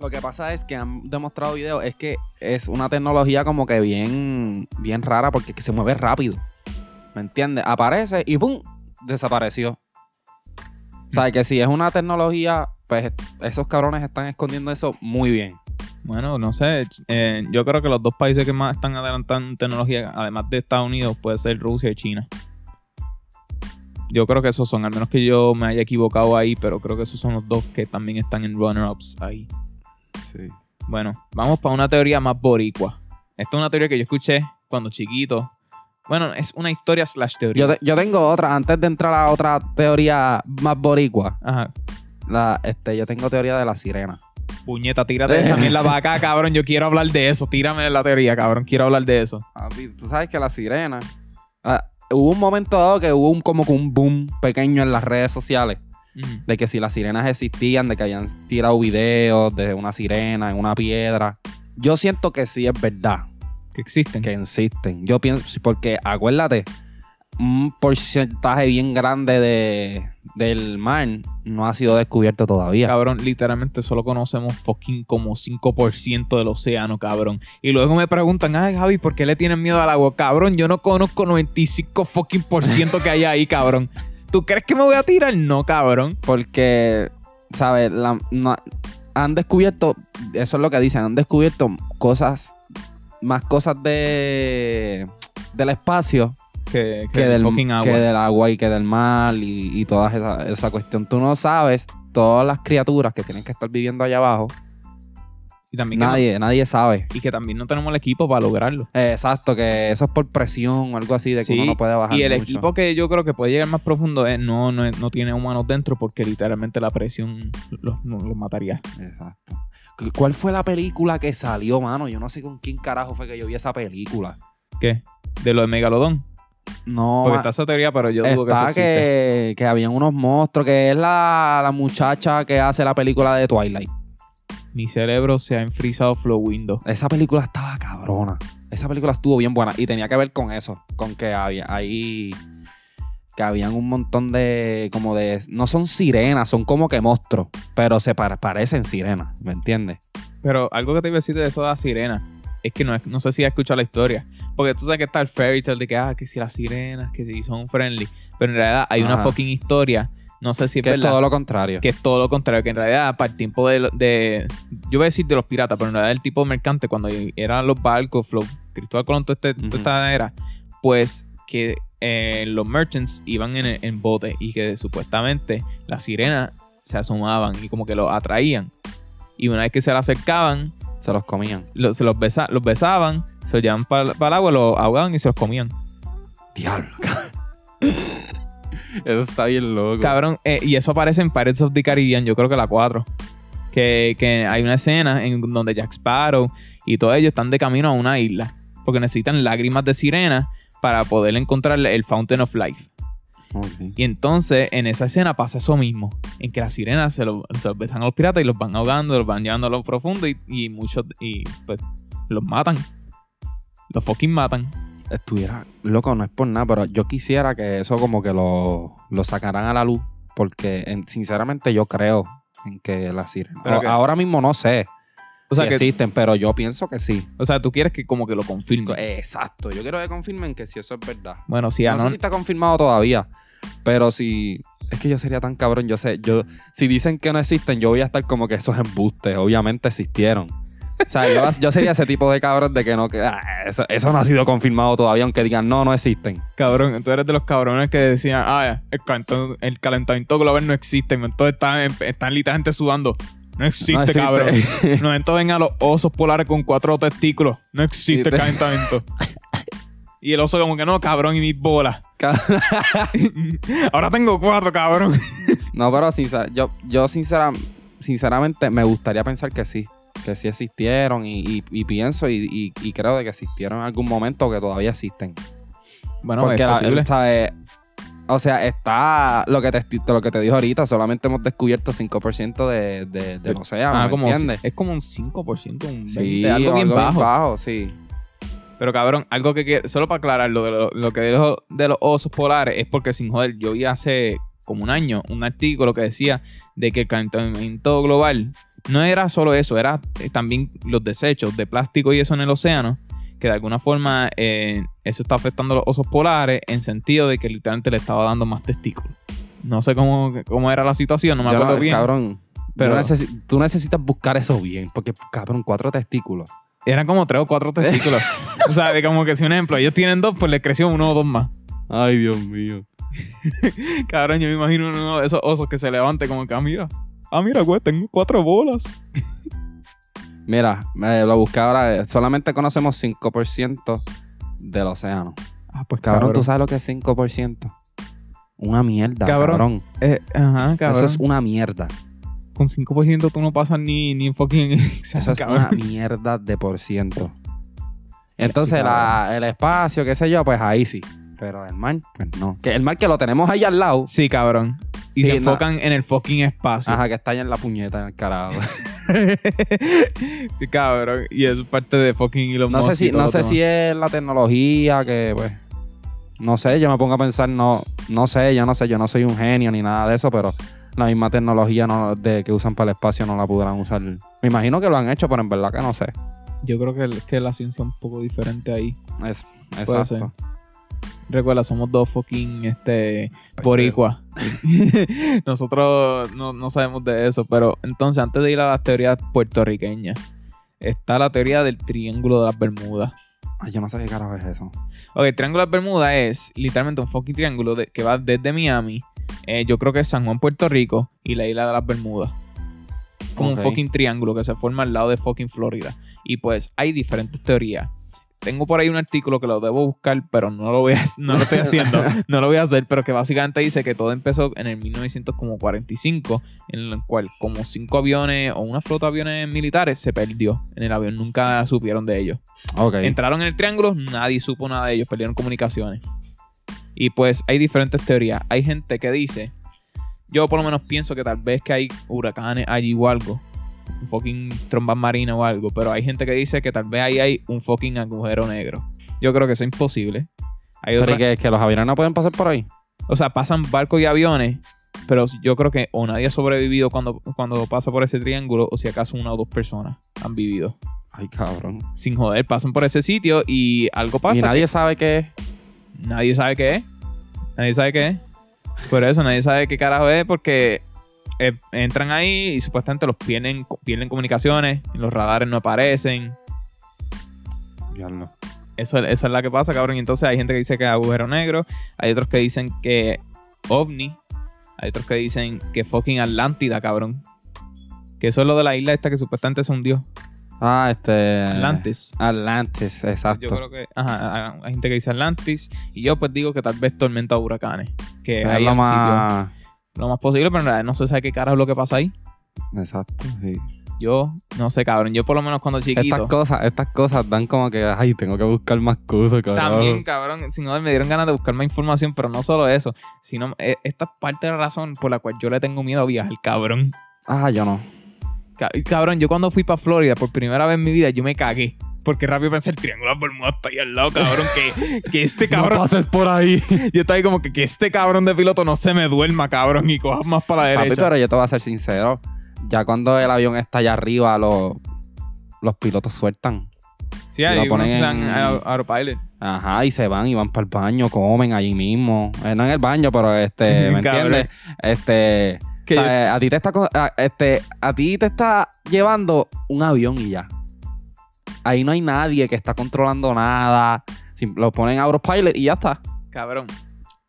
Lo que pasa es que han demostrado videos, es que es una tecnología como que bien, bien rara porque es que se mueve rápido. ¿Me entiendes? Aparece y ¡pum! desapareció. O sea, que si es una tecnología pues esos cabrones están escondiendo eso muy bien. Bueno, no sé. eh, yo creo que los dos países que más están adelantando en tecnología, además de Estados Unidos, puede ser Rusia y China. Yo creo que esos son, al menos que yo me haya equivocado ahí, pero creo que esos son los dos que también están en runner-ups ahí. Sí. Bueno, vamos para una teoría más boricua. Esta es una teoría que yo escuché cuando chiquito. Bueno, es una historia slash teoría. Yo, te- yo tengo otra, antes de entrar a otra teoría más boricua, Ajá. la, este, yo tengo teoría de la sirena. Puñeta, tírate esa mierda para acá, cabrón. Yo quiero hablar de eso. Tírame la teoría, cabrón. Quiero hablar de eso. Tú sabes que la sirena. ah, hubo un momento dado que hubo un, como que un boom pequeño en las redes sociales. De que si las sirenas existían, de que hayan tirado videos de una sirena en una piedra. Yo siento que sí es verdad, Que existen. que existen. Yo pienso, porque acuérdate, un porcentaje bien grande de, del mar no ha sido descubierto todavía. Cabrón, literalmente solo conocemos fucking como 5% del océano, cabrón. Y luego me preguntan, ay, Javi, ¿por qué le tienen miedo al agua? Cabrón, yo no conozco 95 fucking por ciento que hay ahí, cabrón. ¿Tú crees que me voy a tirar? No, cabrón. Porque, ¿sabes? La- no- han descubierto, eso es lo que dicen, han descubierto cosas, más cosas de del espacio Que, que que, del, fucking agua. que del agua y que del mar y, y toda esa, esa cuestión. Tú no sabes todas las criaturas que tienen que estar viviendo allá abajo. y, también no- Nadie, nadie sabe. y que también no tenemos el equipo para lograrlo. Eh, exacto, que eso es por presión o algo así, de que Sí, uno no puede bajar Y el mucho. equipo que yo creo que puede llegar más profundo es no, no, no tiene humanos dentro porque literalmente la presión los, los mataría. Exacto. ¿Cu- ¿Cuál fue la película que salió, mano? Yo no sé con quién carajo fue que yo vi esa película. ¿Qué? De lo de Megalodón. No, Porque está esa teoría, pero yo dudo que eso existe. que, que habían unos monstruos, que es la, la muchacha que hace la película de Twilight. Mi cerebro se ha enfrizado Flow Windows. Esa película estaba cabrona. Esa película estuvo bien buena y tenía que ver con eso, con que había ahí que habían un montón de como de no son sirenas, son como que monstruos, pero se pare- parecen sirenas, ¿me entiendes? Pero algo que te iba a decir de eso de la sirena es que no, es- no sé si has escuchado la historia. Porque tú sabes que está el fairy tale de que, ah, que si las sirenas, que si son friendly. Pero en realidad hay una fucking historia. No sé si es que es verdad. todo lo contrario. que es todo lo contrario, que en realidad para el tiempo de, de- yo voy a decir de los piratas, pero en realidad el tipo mercante cuando eran los barcos, Flow, Cristóbal Colón, toda, este- toda esta era, pues que eh, los merchants iban en, en bote y que supuestamente las sirenas se asomaban y como que los atraían. Y una vez que se le acercaban, Se los comían. lo- se los, besa- los besaban, se los llevaban para el agua, los ahogaban y se los comían. Diablo. Eso está bien loco. Cabrón, eh, y eso aparece en Pirates of the Caribbean, yo creo que la 4. Que, que hay una escena en donde Jack Sparrow y todos ellos están de camino a una isla. Porque necesitan lágrimas de sirena para poder encontrar el Fountain of Life. Y entonces en esa escena pasa eso mismo. En que las sirenas se, lo- se los besan a los piratas y los van ahogando, los van llevando a lo profundo y, y muchos y pues los matan. Los fucking matan. estuviera loco, no es por nada, pero yo quisiera que eso como que lo, lo sacaran a la luz, porque en- sinceramente yo creo en que las sirenas. Pero o- que- ahora mismo no sé O sea, que, existen, pero yo pienso que sí. o sea, tú quieres que como que lo confirmen. Exacto, yo quiero que confirmen que si eso es verdad. Bueno, si no sé si está confirmado todavía, pero si es que yo sería tan cabrón, yo sé, yo si dicen que no existen, yo voy a estar como que esos embustes, obviamente existieron. O sea, yo, yo sería ese tipo de cabrón de que no, que ah, eso, eso no ha sido confirmado todavía, aunque digan no, no existen. Cabrón, tú eres de los cabrones que decían, ah, el, calentamiento, global no existe. Entonces están, están literalmente sudando. No existe, No existe. cabrón. No, entonces ven a los osos polares con cuatro testículos. No existe el Sí, calentamiento. Y el oso como que no, cabrón, y mis bolas. Ahora tengo cuatro, cabrón. No, pero sincer- yo, yo sincera- sinceramente me gustaría pensar que sí, que sí existieron y, y- y pienso y, creo de que existieron en algún momento que todavía existen. Bueno, Porque es posible. O sea, está lo que te, lo que te dijo ahorita, solamente hemos descubierto 5% de, de, del océano, Ah, ¿me como, entiendes? es como un 5%, un 20%, Sí, algo bien bajo. sí. Pero cabrón, algo que quiero, solo para aclarar lo de lo, lo que los, de los osos polares es porque sin joder, yo vi hace como un año un artículo que decía de que el calentamiento global no era solo eso, era eh, también los desechos de plástico y eso en el océano, que de alguna forma eh, eso está afectando a los osos polares en sentido de que literalmente le estaba dando más testículos. No sé cómo, cómo era la situación, no me Yo acuerdo no- bien. Cabrón, Pero necesi- tú necesitas buscar eso bien, porque, cabrón, cuatro testículos. eran como tres o cuatro testículos. o sea, de como que si un ejemplo, ellos tienen dos, pues le creció uno o dos más. Ay, Dios mío. Cabrón, yo me imagino uno de esos osos que se levante como que, ah, mira. Ah, mira, güey, tengo cuatro bolas. Mira, me lo busqué ahora. eh, Solamente conocemos 5% del océano. Ah, pues Cabrón, ¿tú sabes lo que es 5%? Una mierda, Cabrón, cabrón. Eh, ajá, cabrón. Eso es una mierda. Con 5% tú no pasas ni, ni fucking... Eso es cabrón. una mierda de por ciento. Entonces, cabrón. la- el espacio, qué sé yo, pues ahí sí. Pero el mar, pues no. Que el mar que lo tenemos ahí al lado. Sí, cabrón. Y Sí, se enfocan en el fucking espacio. Ajá, que está en la puñeta, en el carajo. cabrón. Y es parte de fucking Elon No sé Musk y si, no sé demás. si es la tecnología que, pues. No sé, yo me pongo a pensar, no, no sé, yo no sé, yo no soy un genio ni nada de eso, pero la misma tecnología no, de, que usan para el espacio no la pudieran usar. Me imagino que lo han hecho, pero en verdad que no sé. Yo creo que, el- que la ciencia es un poco diferente ahí. Es, Puede exacto. Recuerda, somos dos fucking este, boricuas. Nosotros no, no sabemos de eso, pero entonces antes de ir a las teorías puertorriqueñas, está la teoría del triángulo de las Bermudas. Ay, yo no sé qué carajo es eso. Ok, el triángulo de las Bermudas es literalmente un fucking triángulo de- que va desde Miami, eh, yo creo que es San Juan, Puerto Rico, y la isla de las Bermudas. Como un fucking triángulo que se forma al lado de fucking Florida. Y pues hay diferentes teorías. Tengo por ahí un artículo que lo debo buscar, pero no lo voy a, no lo estoy haciendo, no lo voy a hacer, pero que básicamente dice que todo empezó en el 1945, en el cual como cinco aviones o una flota de aviones militares se perdió en el avión, nunca supieron de ellos. Ok. Entraron en el triángulo, nadie supo nada de ellos, perdieron comunicaciones. Y pues hay diferentes teorías. Hay gente que dice, yo por lo menos pienso que tal vez que hay huracanes allí o algo, un fucking trombas marinas o algo, pero hay gente que dice que tal vez ahí hay un fucking agujero negro. Yo creo que eso es imposible. Hay Pero otra- ¿y que, que los aviones no pueden pasar por ahí. o sea, pasan barcos y aviones, pero yo creo que o nadie ha sobrevivido cuando, cuando pasa por ese triángulo, o si acaso una o dos personas han vivido. Ay, cabrón. Sin joder, pasan por ese sitio y algo pasa. y que- nadie sabe qué es. Nadie sabe qué es. Nadie sabe qué es. Por eso nadie sabe qué carajo es porque eh, entran ahí y supuestamente los pierden, pierden comunicaciones, los radares no aparecen. Diablo. Eso, esa es la que pasa, cabrón. Y entonces hay gente que dice que es agujero negro, hay otros que dicen que ovni, hay otros que dicen que fucking Atlántida, cabrón. Que eso es lo de la isla esta que supuestamente se hundió. Ah, este. Atlantis. Atlantis, exacto. Yo creo que ajá, hay gente que dice Atlantis y yo pues digo que tal vez tormenta huracanes. Que es lo un sitio- más. Lo más posible, pero en realidad no se sabe qué carajo es lo que pasa ahí. Exacto, sí. Yo no sé, cabrón. Yo por lo menos cuando Estas chiquito. cosas, estas cosas dan como que, ay, tengo que buscar más cosas, cabrón. También, cabrón, sin joder, me dieron ganas de buscar más información, pero no solo eso, sino eh, esta es parte de la razón por la cual yo le tengo miedo a viajar, cabrón. Ah, yo no. Ca- Cabrón, yo cuando fui para Florida por primera vez en mi vida, yo me cagué. Porque rápido pensé, el triángulo de Bermuda está ahí al lado, cabrón. Que, que este cabrón. No pases por ahí. yo estaba ahí como que, que este cabrón de piloto no se me duerma, cabrón, y coja más para la Papi, derecha. pero yo te voy a ser sincero. Ya cuando el avión está allá arriba, los, los pilotos sueltan. sí, lo hay unos ponen en- autopilot. Ajá, y se van y van para el baño, comen allí mismo. Eh, no en el baño, pero este, ¿me entiendes? Este, Que o sea, a ti te está a, este, a ti te está llevando un avión y ya. Ahí no hay nadie que está controlando nada. Lo ponen a autopilot y ya está. Cabrón.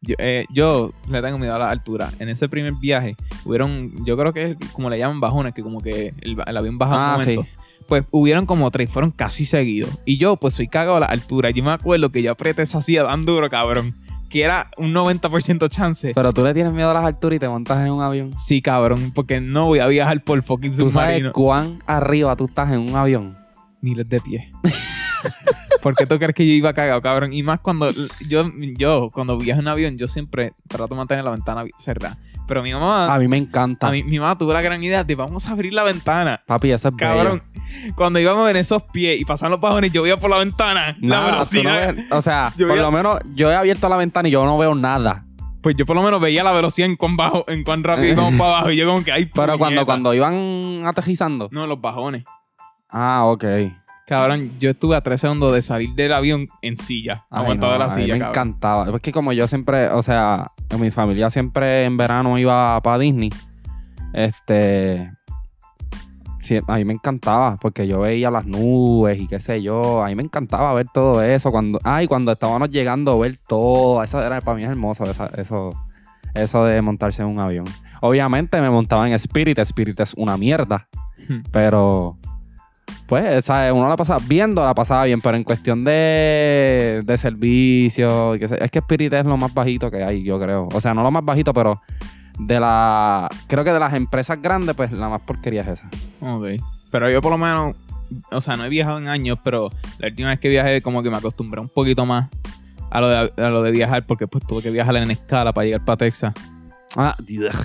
Yo, eh, yo le tengo miedo a la altura. En ese primer viaje, hubieron, yo creo que es como le llaman bajones, que como que el, el avión baja Ah, un momento. Pues hubieron como tres, fueron casi seguidos. Y yo, pues soy cagado a la altura. Yo me acuerdo que yo apreté esa silla tan duro, cabrón, que era un 90% chance. Pero tú le tienes miedo a las alturas y te montas en un avión. Sí, cabrón, porque no voy a viajar por fucking ¿Tú sabes submarino. cuán arriba tú estás en un avión? Miles de pies. ¿Por qué tú crees que yo iba cagado, cabrón? Y más cuando yo, yo cuando viajo en avión, yo siempre trato de mantener la ventana cerrada. Pero mi mamá, A mí me encanta. a mí, mi mamá tuvo la gran idea de vamos a abrir la ventana. Papi, eso es bello. Cabrón, cuando íbamos en esos pies y pasaban los bajones, yo veía por la ventana la no velocidad. ves- o sea, Yo por veía- lo menos yo he abierto la ventana y yo no veo nada. Pues yo por lo menos veía la velocidad en cuán bajo, en cuán rápido íbamos para abajo. Y yo como que hay Pero cuando, cuando iban aterrizando. No, los bajones. Ah, ok. Cabrón, yo estuve a tres segundos de salir del avión en silla, Ay, aguantado no, de la a mí silla, me cabrón. encantaba. Es que como yo siempre, o sea, en mi familia siempre en verano iba para Disney. Este, sí, a mí me encantaba, porque yo veía las nubes y qué sé yo. A mí me encantaba ver todo eso. Cuando, ay, cuando estábamos llegando a ver todo. Eso era para mí es hermoso, esa- eso, eso de montarse en un avión. Obviamente me montaba en Spirit. Spirit es una mierda. Pero, pues, ¿sabes? uno la pasaba viendo, la pasaba bien, pero en cuestión de, de servicio, y es que Spirit es lo más bajito que hay, yo creo. O sea, no lo más bajito, pero de la. Creo que de las empresas grandes, pues la más porquería es esa. Ok. Pero yo por lo menos, o sea, no he viajado en años, pero la última vez que viajé como que me acostumbré un poquito más a lo de, a lo de viajar, porque pues tuve que viajar en escala para llegar para Texas. Ah, Dios.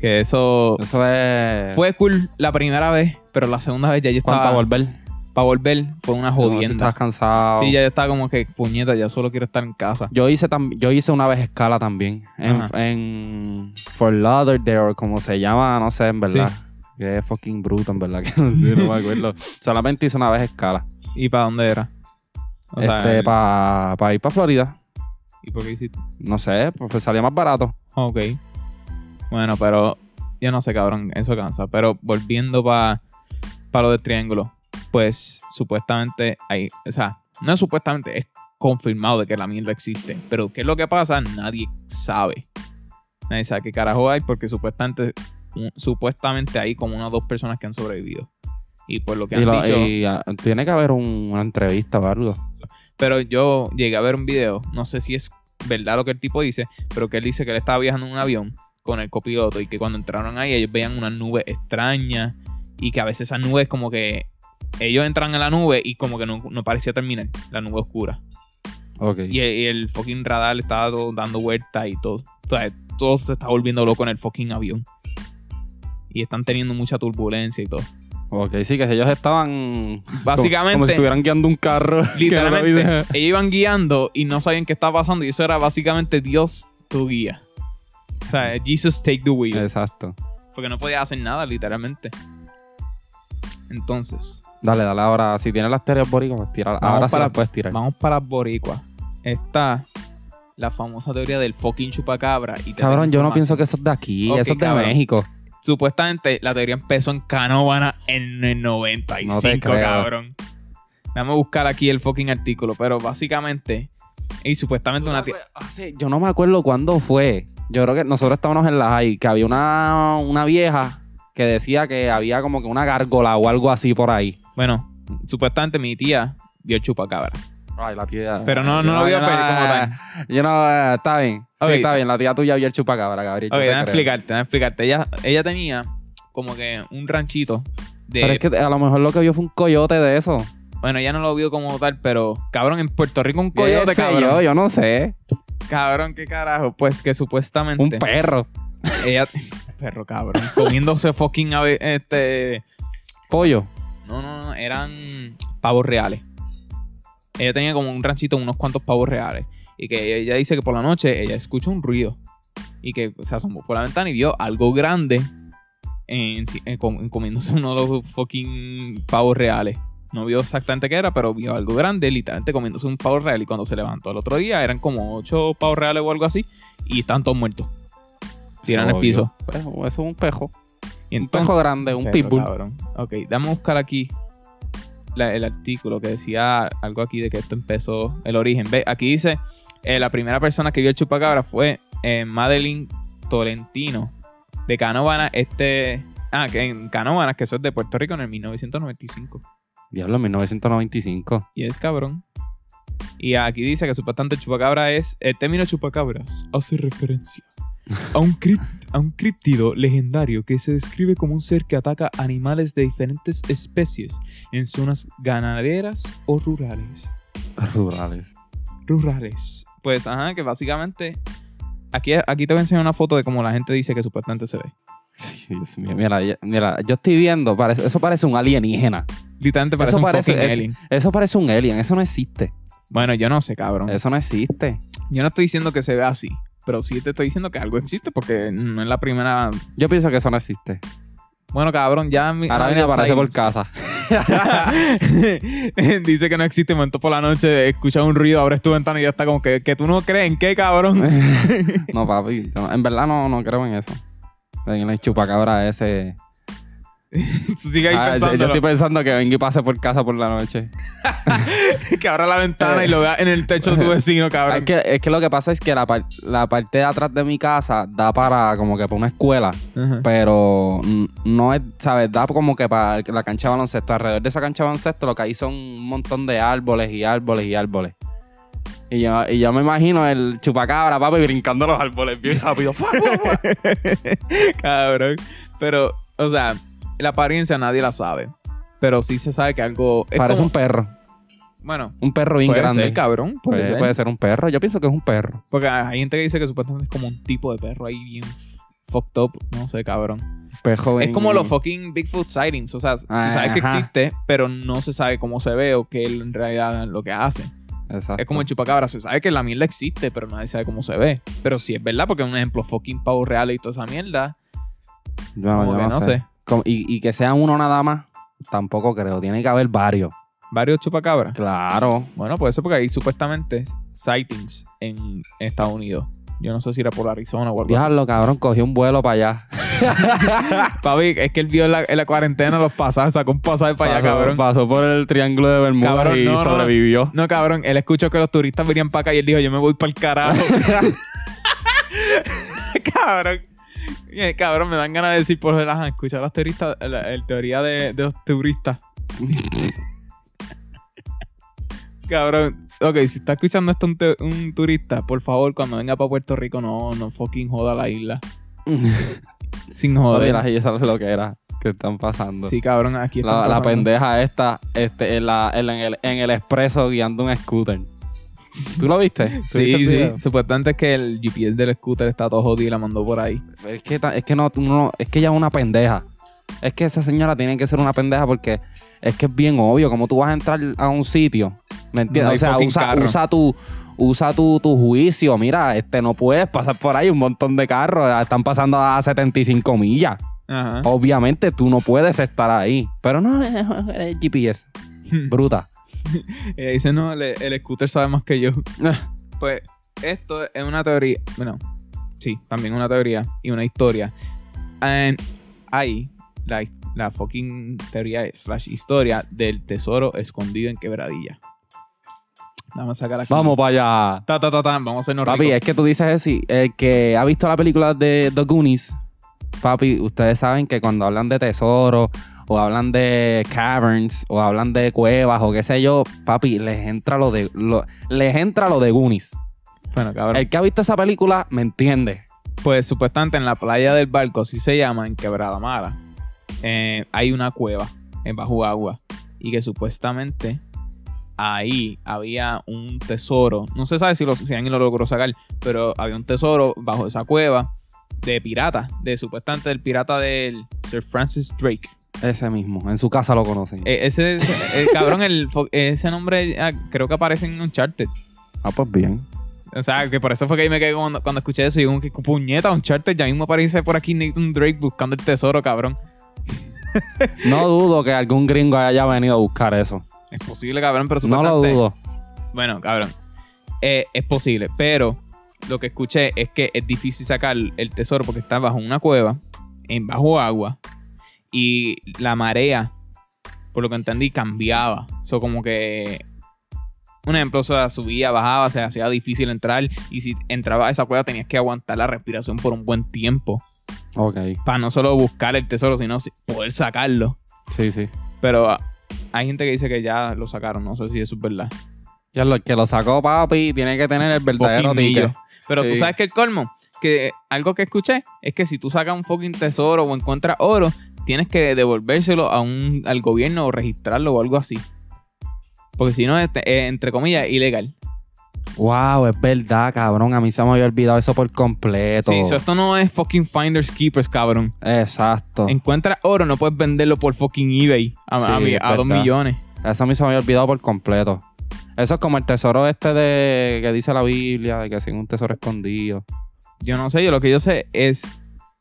Que eso Eso es. fue cool la primera vez, pero la segunda vez ya yo ¿Cuánto estaba... a volver? Para volver fue una No, si jodienda. estás cansado. Sí, ya yo estaba como que, puñeta, ya solo quiero estar en casa. Yo hice, tam- yo hice una vez escala también. En, en Fort Lauderdale, o como se llama, no sé, en verdad. Que es fucking bruto, en verdad. Que no, me acuerdo. Solamente hice una vez escala. ¿Y para dónde era? O sea, este, el- para ir para Florida. ¿Y por qué hiciste? No sé, pues salía más barato. Ok. Bueno, pero yo no sé, cabrón, eso cansa. Pero volviendo para lo del triángulo, pues supuestamente hay, o sea, no es supuestamente, es confirmado de que la mierda existe. Pero ¿qué es lo que pasa? Nadie sabe. Nadie sabe qué carajo hay porque supuestamente, un- supuestamente hay como unas dos personas que han sobrevivido. Y por lo que Y, han lo- dicho... y, ah, tiene que haber un- una entrevista o algo. Pero yo llegué a ver un video, no sé si es verdad lo que el tipo dice, pero que él dice que él estaba viajando en un avión con el copiloto y que cuando entraron ahí ellos veían unas nubes extrañas y que a veces esas nubes como que ellos entran en la nube y como que no, no parecía terminar, la nube oscura. Ok. Y el, y el fucking radar estaba todo dando vueltas y todo. O sea, todo se está volviendo loco en el fucking avión. Y están teniendo mucha turbulencia y todo. Ok, sí, que ellos estaban. Básicamente... Como, como si estuvieran guiando un carro. Literalmente, ellos iban guiando y no sabían qué estaba pasando y eso era básicamente Dios tu guía. O sea, Jesus take the wheel. Exacto. Porque no podía hacer nada, literalmente. Entonces, Dale, dale ahora. Si tienes las teorías boricuas, pues. Vamos Ahora sí para- las puedes tirar. vamos para las boricuas. Está la famosa teoría del fucking chupacabra. Y Cabrón, yo no pienso que eso es de aquí. Ok, eso es de cabrón. México. Supuestamente la teoría empezó en Canóvana en el 95, No te creo. cabrón. Déjame buscar aquí el fucking artículo. Pero básicamente, y supuestamente una. Hace- yo no me acuerdo cuándo fue. Yo creo que nosotros estábamos en la high, que había una, una vieja que decía que había como que una gárgola o algo así por ahí. Bueno, supuestamente mi tía el chupacabra. Ay, la tía. Pero no, no lo pe- como tal. Yo no, eh, está bien. Sí, está bien. La tía tuya vio el chupacabra, Gabriel. Ok, déjame explicarte, déjame explicarte. Ella, ella tenía como que un ranchito de... Pero es que a lo mejor lo que vio fue un coyote de eso. Bueno, ella no lo vio como tal, pero... Cabrón, en Puerto Rico un ¿Qué coyote, cabrón. Yo, yo no sé. Cabrón, qué carajo. Pues que supuestamente... Un perro. ella... Perro, cabrón. Comiéndose fucking ave- este... Pollo. No, no, no. Eran pavos reales. Ella tenía como un ranchito, unos cuantos pavos reales. Y que ella dice que por la noche ella escucha un ruido. Y que se asomó por la ventana y vio algo grande en, en com- en comiéndose uno de los fucking pavos reales. No vio exactamente qué era, pero vio algo grande, literalmente comiéndose un pavo real. Y cuando se levantó el otro día, eran como ocho pavos reales o algo así. Y estaban todos muertos. Tiran el Obvio. piso. Pues, eso es un pejo. Y Un pejo grande, un pitbull. cabrón. Ok, dame a buscar aquí la- el artículo que decía algo aquí de que esto empezó, el origen. Ve, aquí dice, eh, la primera persona que vio el chupacabra fue eh, Madeline Tolentino, de Canóvanas, este... Ah, que en Canóvanas, que eso es de Puerto Rico en el 1995. Diablo, 1995. Y es cabrón. Y aquí dice que supuestamente el chupacabra es... El término chupacabras hace referencia a un, a un críptido legendario que se describe como un ser que ataca animales de diferentes especies en zonas ganaderas o rurales. Rurales. Rurales. Pues, ajá, que básicamente... Aquí, aquí te voy a enseñar una foto de cómo la gente dice que supuestamente se ve. Sí, Dios mío. Mira, mira, yo estoy viendo, parece- eso parece un alienígena. Literalmente parece Eso un parece- es- alien. Eso parece un alien, eso no existe. Bueno, yo no sé, cabrón. Eso no existe. Yo no estoy diciendo que se vea así. Pero sí te estoy diciendo que algo existe porque no es la primera Yo pienso que eso no existe. Bueno, cabrón, ya mi. Ahora viene aparece por casa. Dice que no existe. Momento por la noche, escucha un ruido, abres tu ventana y ya está como que, que tú no crees en qué, cabrón. no, papi. no, en verdad no, no creo en eso. En el chupacabra ese. Ahí Ah, yo, estoy pensando que venga y pase por casa por la noche. Que abra la ventana y lo vea en el techo de tu vecino, cabrón. Es que, es que lo que pasa es que la, par- la parte de atrás de mi casa da para como que para una escuela, pero no es, ¿sabes? Da como que para la cancha de baloncesto. Alrededor de esa cancha de baloncesto lo que hay son un montón de árboles y árboles y árboles. Y yo, y yo me imagino el chupacabra, papi, brincando los árboles bien rápido. Cabrón. Pero, o sea, la apariencia nadie la sabe. Pero sí se sabe que algo. Es Parece como- un perro. Bueno, Un perro bien puede grande. ser, cabrón. Puede, Puede, ser. puede ser un perro. Yo pienso que es un perro. Porque hay gente que dice que supuestamente es como un tipo de perro ahí bien fucked up. No sé, cabrón. Perro Es bien- como los fucking Bigfoot sightings. O sea, se sabe que Ajá. existe, pero no se sabe cómo se ve o qué en realidad lo que hace. Exacto. Es como el chupacabra. Se sabe que la mierda existe, pero nadie sabe cómo se ve. Pero sí es verdad, porque un ejemplo, fucking pavo real y toda esa mierda. Yo no, como yo que no no sé. Y, y que sea uno nada más, tampoco creo. Tiene que haber varios. Varios chupacabras. Claro. Bueno, por eso, porque hay supuestamente sightings en Estados Unidos. Yo no sé si era por Arizona o algo así. Diablo, cabrón, cogió un vuelo para allá. Papi, es que él vio en la, en la cuarentena los pasajes, sacó un pasaje para allá, cabrón. Pasó por el triángulo de Bermuda Cabrón, y no, no, no. sobrevivió. No, cabrón, él escuchó que los turistas venían para acá y él dijo, yo me voy para el carajo. cabrón. Eh, Cabrón, me dan ganas de decir por las escuchar las teoristas, la, el teoría de, de los turistas. cabrón, ok, si está escuchando esto un, te- un turista, por favor, cuando venga para Puerto Rico, no, no fucking joda la isla. Sin joder. las- y eso es lo que era que están pasando. Sí, cabrón, aquí están la, pendeja esta este, en, la- en el, en el expreso guiando un scooter. ¿Tú lo viste? ¿Tú viste Sí, sí. video? Supuestamente es que el GPS del scooter está todo jodido y la mandó por ahí. Es que, es que no, uno- es que ella es una pendeja. Es que esa señora tiene que ser una pendeja porque es que es bien obvio. Como tú vas a entrar a un sitio, ¿me entiendes? No o sea, usa, usa tu usa tu, tu juicio. Mira, este no puedes pasar por ahí un montón de carros. Están pasando a 75 millas. Ajá. Obviamente tú no puedes estar ahí. Pero no, es GPS. Bruta. Ella dice, no, el, el scooter sabe más que yo. Pues esto es una teoría. Bueno, sí, también una teoría y una historia. And ahí, la, la fucking teoría slash historia del tesoro escondido en quebradilla. Vamos a sacar aquí. Vamos para allá. Ta, ta, ta, ta, Vamos a hacernos Papi, ricos. es que tú dices eso. El que ha visto la película de The Goonies, papi, ustedes saben que cuando hablan de tesoros o hablan de caverns o hablan de cuevas o qué sé yo, papi, les entra lo de lo- les entra lo de Goonies. Bueno, cabrón. El que ha visto esa película me entiende. Pues supuestamente en la playa del barco, así se llama, en Quebrada Mala, eh, hay una cueva en bajo agua. Y que supuestamente ahí había un tesoro. No se sabe si, lo, si alguien lo logró sacar, pero había un tesoro bajo esa cueva de pirata. De supuestamente el pirata del Sir Francis Drake. Ese mismo, en su casa lo conocen. Eh, ese, eh, cabrón, el, ese nombre ah, creo que aparece en Uncharted. ah, pues bien. O sea, que por eso fue que ahí me quedé cuando, cuando escuché eso. Y como que puñeta, Uncharted. Ya mismo aparece por aquí Nathan Drake buscando el tesoro, cabrón. No dudo que algún gringo haya venido a buscar eso. Es posible, cabrón, pero No lo supuestamente... dudo. Bueno, cabrón. eh, es posible, pero lo que escuché es que es difícil sacar el tesoro porque está bajo una cueva, en bajo agua, y la marea, por lo que entendí, cambiaba. Eso como que... Un ejemplo, o sea, subía, bajaba, se hacía difícil entrar, y si entraba a esa cueva tenías que aguantar la respiración por un buen tiempo. Ok, Para no solo buscar el tesoro, sino si- poder sacarlo. sí, sí. Pero ah, hay gente que dice que ya lo sacaron. No sé si eso es verdad. Ya lo que lo sacó, papi, tiene que tener el verdadero ticket. Pero tú sabes que el colmo, que algo que escuché es que si tú sacas un fucking tesoro o encuentras oro, tienes que devolvérselo a un, al gobierno o registrarlo o algo así. Porque si no, es, es, entre comillas, ilegal. Wow, es verdad, cabrón. A mí se me había olvidado eso por completo. Sí, so esto no es fucking finders keepers, cabrón. Exacto. Encuentras oro, no puedes venderlo por fucking eBay a, a, Sí, dos millones. Eso a mí se me había olvidado por completo. Eso es como el tesoro este de que dice la Biblia, de que es un tesoro escondido. Yo no sé, yo lo que yo sé es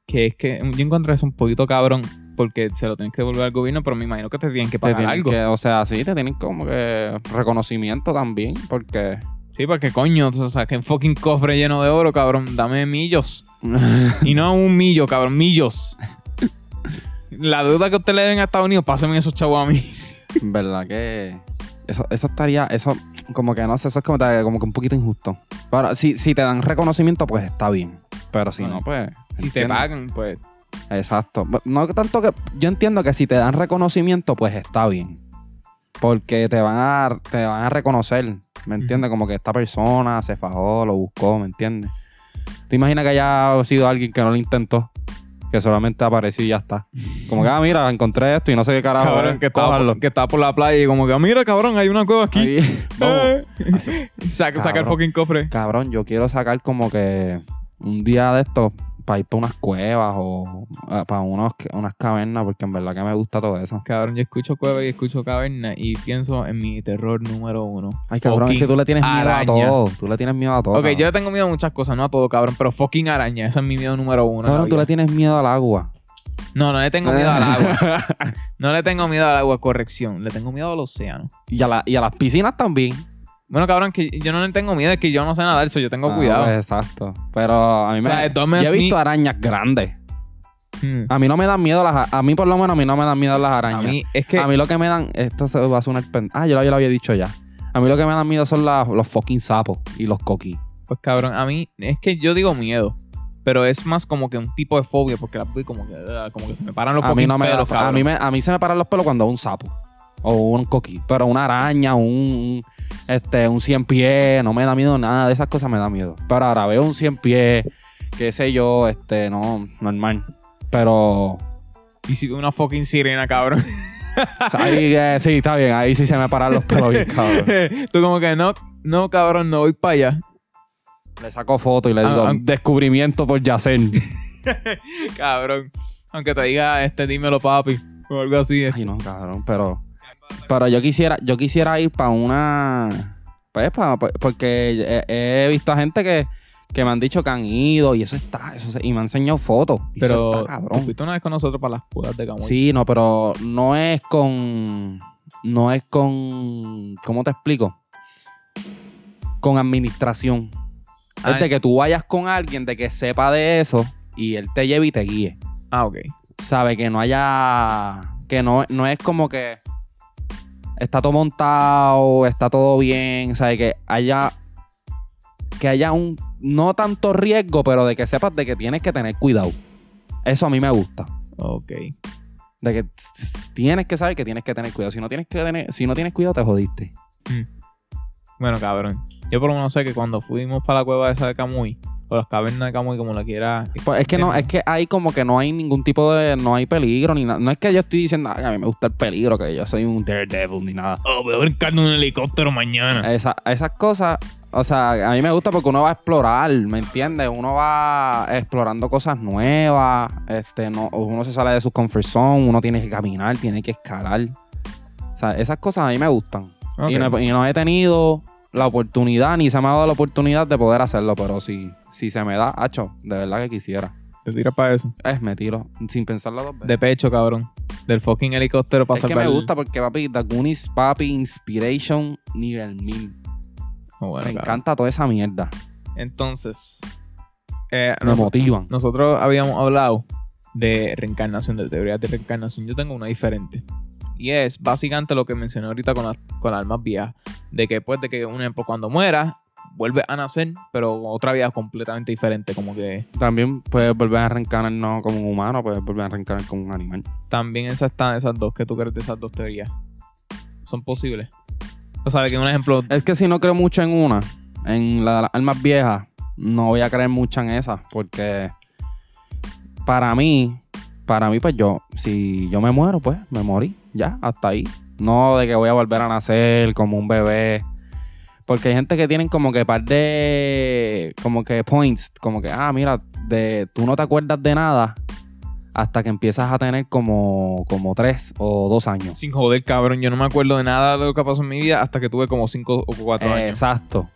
que es que yo encontré eso un poquito cabrón porque se lo tienes que devolver al gobierno, pero me imagino que te tienen que Te pagar tienen algo. que- o sea, sí, te tienen como que reconocimiento también, porque... Sí, porque coño, o sea, que un fucking cofre lleno de oro, cabrón, dame millos. Y no un millo, cabrón, millos. La deuda que usted le den a Estados Unidos, pásenme esos chavos a mí. ¿Verdad que eso, eso estaría, eso, como que no sé, eso es como, como que un poquito injusto. Pero si, si te dan reconocimiento, pues está bien. Pero si Bueno, no, pues. Si te pagan, pues. Exacto. No tanto que. Yo entiendo que si te dan reconocimiento, pues está bien. Porque te van a, te van a reconocer. ¿Me entiendes? Como que esta persona se fajó, lo buscó, ¿me entiendes? ¿Te imaginas que haya sido alguien que no lo intentó? Que solamente apareció y ya está. Como que, ah, mira, encontré esto y no sé qué carajo. Cabrón, es, que estaba, por, que estaba por la playa y como que, mira, cabrón, hay una cueva aquí. Ahí. Eh. saca, saca el fucking cofre. Cabrón, yo quiero sacar como que un día de esto para ir para unas cuevas o ah, para unos, unas cavernas, porque en verdad que me gusta todo eso. Cabrón, yo escucho cueva y escucho caverna y pienso en mi terror número uno. Ay, cabrón, es que tú le tienes miedo araña. a todo. Tú le tienes miedo a todo. Ok, cabrón. yo le tengo miedo a muchas cosas, no a todo, cabrón, pero fucking araña, ese es mi miedo número uno. Cabrón, tú le tienes miedo al agua. No, no le tengo miedo al agua. No le tengo miedo al agua, corrección. Le tengo miedo al océano. y, a la- y a las piscinas también. Bueno, cabrón, que yo no le tengo miedo, es que yo no sé nadar, eso yo tengo Ah, cuidado. pues, exacto. Pero a mí O me. sea, yo tomes he visto arañas grandes. Hmm. A mí no me dan miedo las. A mí, por lo menos, a mí no me dan miedo las A arañas. mí, es que. A mí lo que me dan. Esto se va a sonar. pen- Ah, yo lo, yo lo había dicho ya. A mí lo que me dan miedo son las- los fucking sapos y los coquis. Pues cabrón, a mí es que yo digo miedo, pero es más como que un tipo de fobia porque las veo como que, ah, como que se me paran los A mí no me da- pelos, a cabrón. mí, me, a mí se me paran los pelos cuando un sapo. O un coquí. Pero una araña, un, este, un cien pies, no me da miedo nada de esas cosas me da miedo. Pero ahora veo un cien pies, qué sé yo, este, no, normal. Pero Y si una fucking sirena, cabrón. ahí eh, sí, está bien, ahí sí se me paran los pelos bien, cabrón. Tú como que no, no, cabrón, no voy para allá. Le saco foto y le digo, descubrimiento por Yacen. Cabrón. Aunque te diga, este, dímelo, papi. O algo así. Ay, no, cabrón, pero. Pero yo quisiera, yo quisiera ir para una. Pues, pa- porque he, he visto a gente que, que me han dicho que han ido y eso está, eso y me han enseñado fotos. Y eso Pero está tú cabrón. fuiste una vez con nosotros para las cuevas de Camuy. Sí, no, pero no es con. No es con. ¿Cómo te explico? Con administración. Ah, es de que tú vayas con alguien de que sepa de eso y él te lleve y te guíe. Ah, ok. sabe que no haya que no, no es como que está todo montado está todo bien sabe que haya que haya un no tanto riesgo pero de que sepas de que tienes que tener cuidado. Eso a mí me gusta. Ok. de que tienes que saber que tienes que tener cuidado. Si no tienes que tener si no tienes cuidado te jodiste. Bueno, cabrón. Yo por lo menos sé que cuando fuimos para la cueva esa de Camuy, o las cavernas de Camuy, como la quiera. Pues es que no es que hay como que no hay ningún tipo de no hay peligro ni nada no es que yo estoy diciendo "Ay, a mí me gusta el peligro que yo soy un daredevil ni nada Oh, voy a brincar en un helicóptero mañana. Esa- esas cosas, o sea, a mí me gusta porque uno va a explorar, ¿me entiendes? Uno va explorando cosas nuevas, este, no, uno se sale de su comfort zone, uno tiene que caminar, tiene que escalar. O sea, esas cosas a mí me gustan. Ok. Y, no, y no he tenido la oportunidad, ni se me ha dado la oportunidad de poder hacerlo, pero si, si se me da, hacho, de verdad que quisiera. Te tiras para eso. Es, me tiro, sin pensarlo dos veces. De pecho, cabrón. Del fucking helicóptero para es que me gusta porque, papi, The Goonies, papi, Inspiration, nivel 1000. Oh, bueno, me cabrón. encanta toda esa mierda. Entonces, eh, Me nos- motivan. nosotros habíamos hablado de reencarnación, de teorías de reencarnación. Yo tengo una diferente. Y es básicamente lo que mencioné ahorita con las, con las almas viejas. De que después de que, un ejemplo, cuando mueras, vuelves a nacer, pero otra vida completamente diferente. Como que También puedes volver a reencarnar no como un humano, puedes volver a reencarnar como un animal. también esas están esas dos. que tú crees de esas dos teorías? ¿Son posibles? O sea, de que un ejemplo... Es que si no creo mucho en una, en la de las almas viejas, no voy a creer mucho en esa, porque para mí, para mí, pues yo, si yo me muero, pues me morí, ya, hasta ahí. No de que voy a volver a nacer como un bebé. Porque hay gente que tienen como que par de, como que points, como que, ah, mira, de, tú no te acuerdas de nada hasta que empiezas a tener como, como tres o dos años. Sin joder, cabrón. Yo no me acuerdo de nada de lo que pasó en mi vida hasta que tuve como 5 o 4 años. Exacto.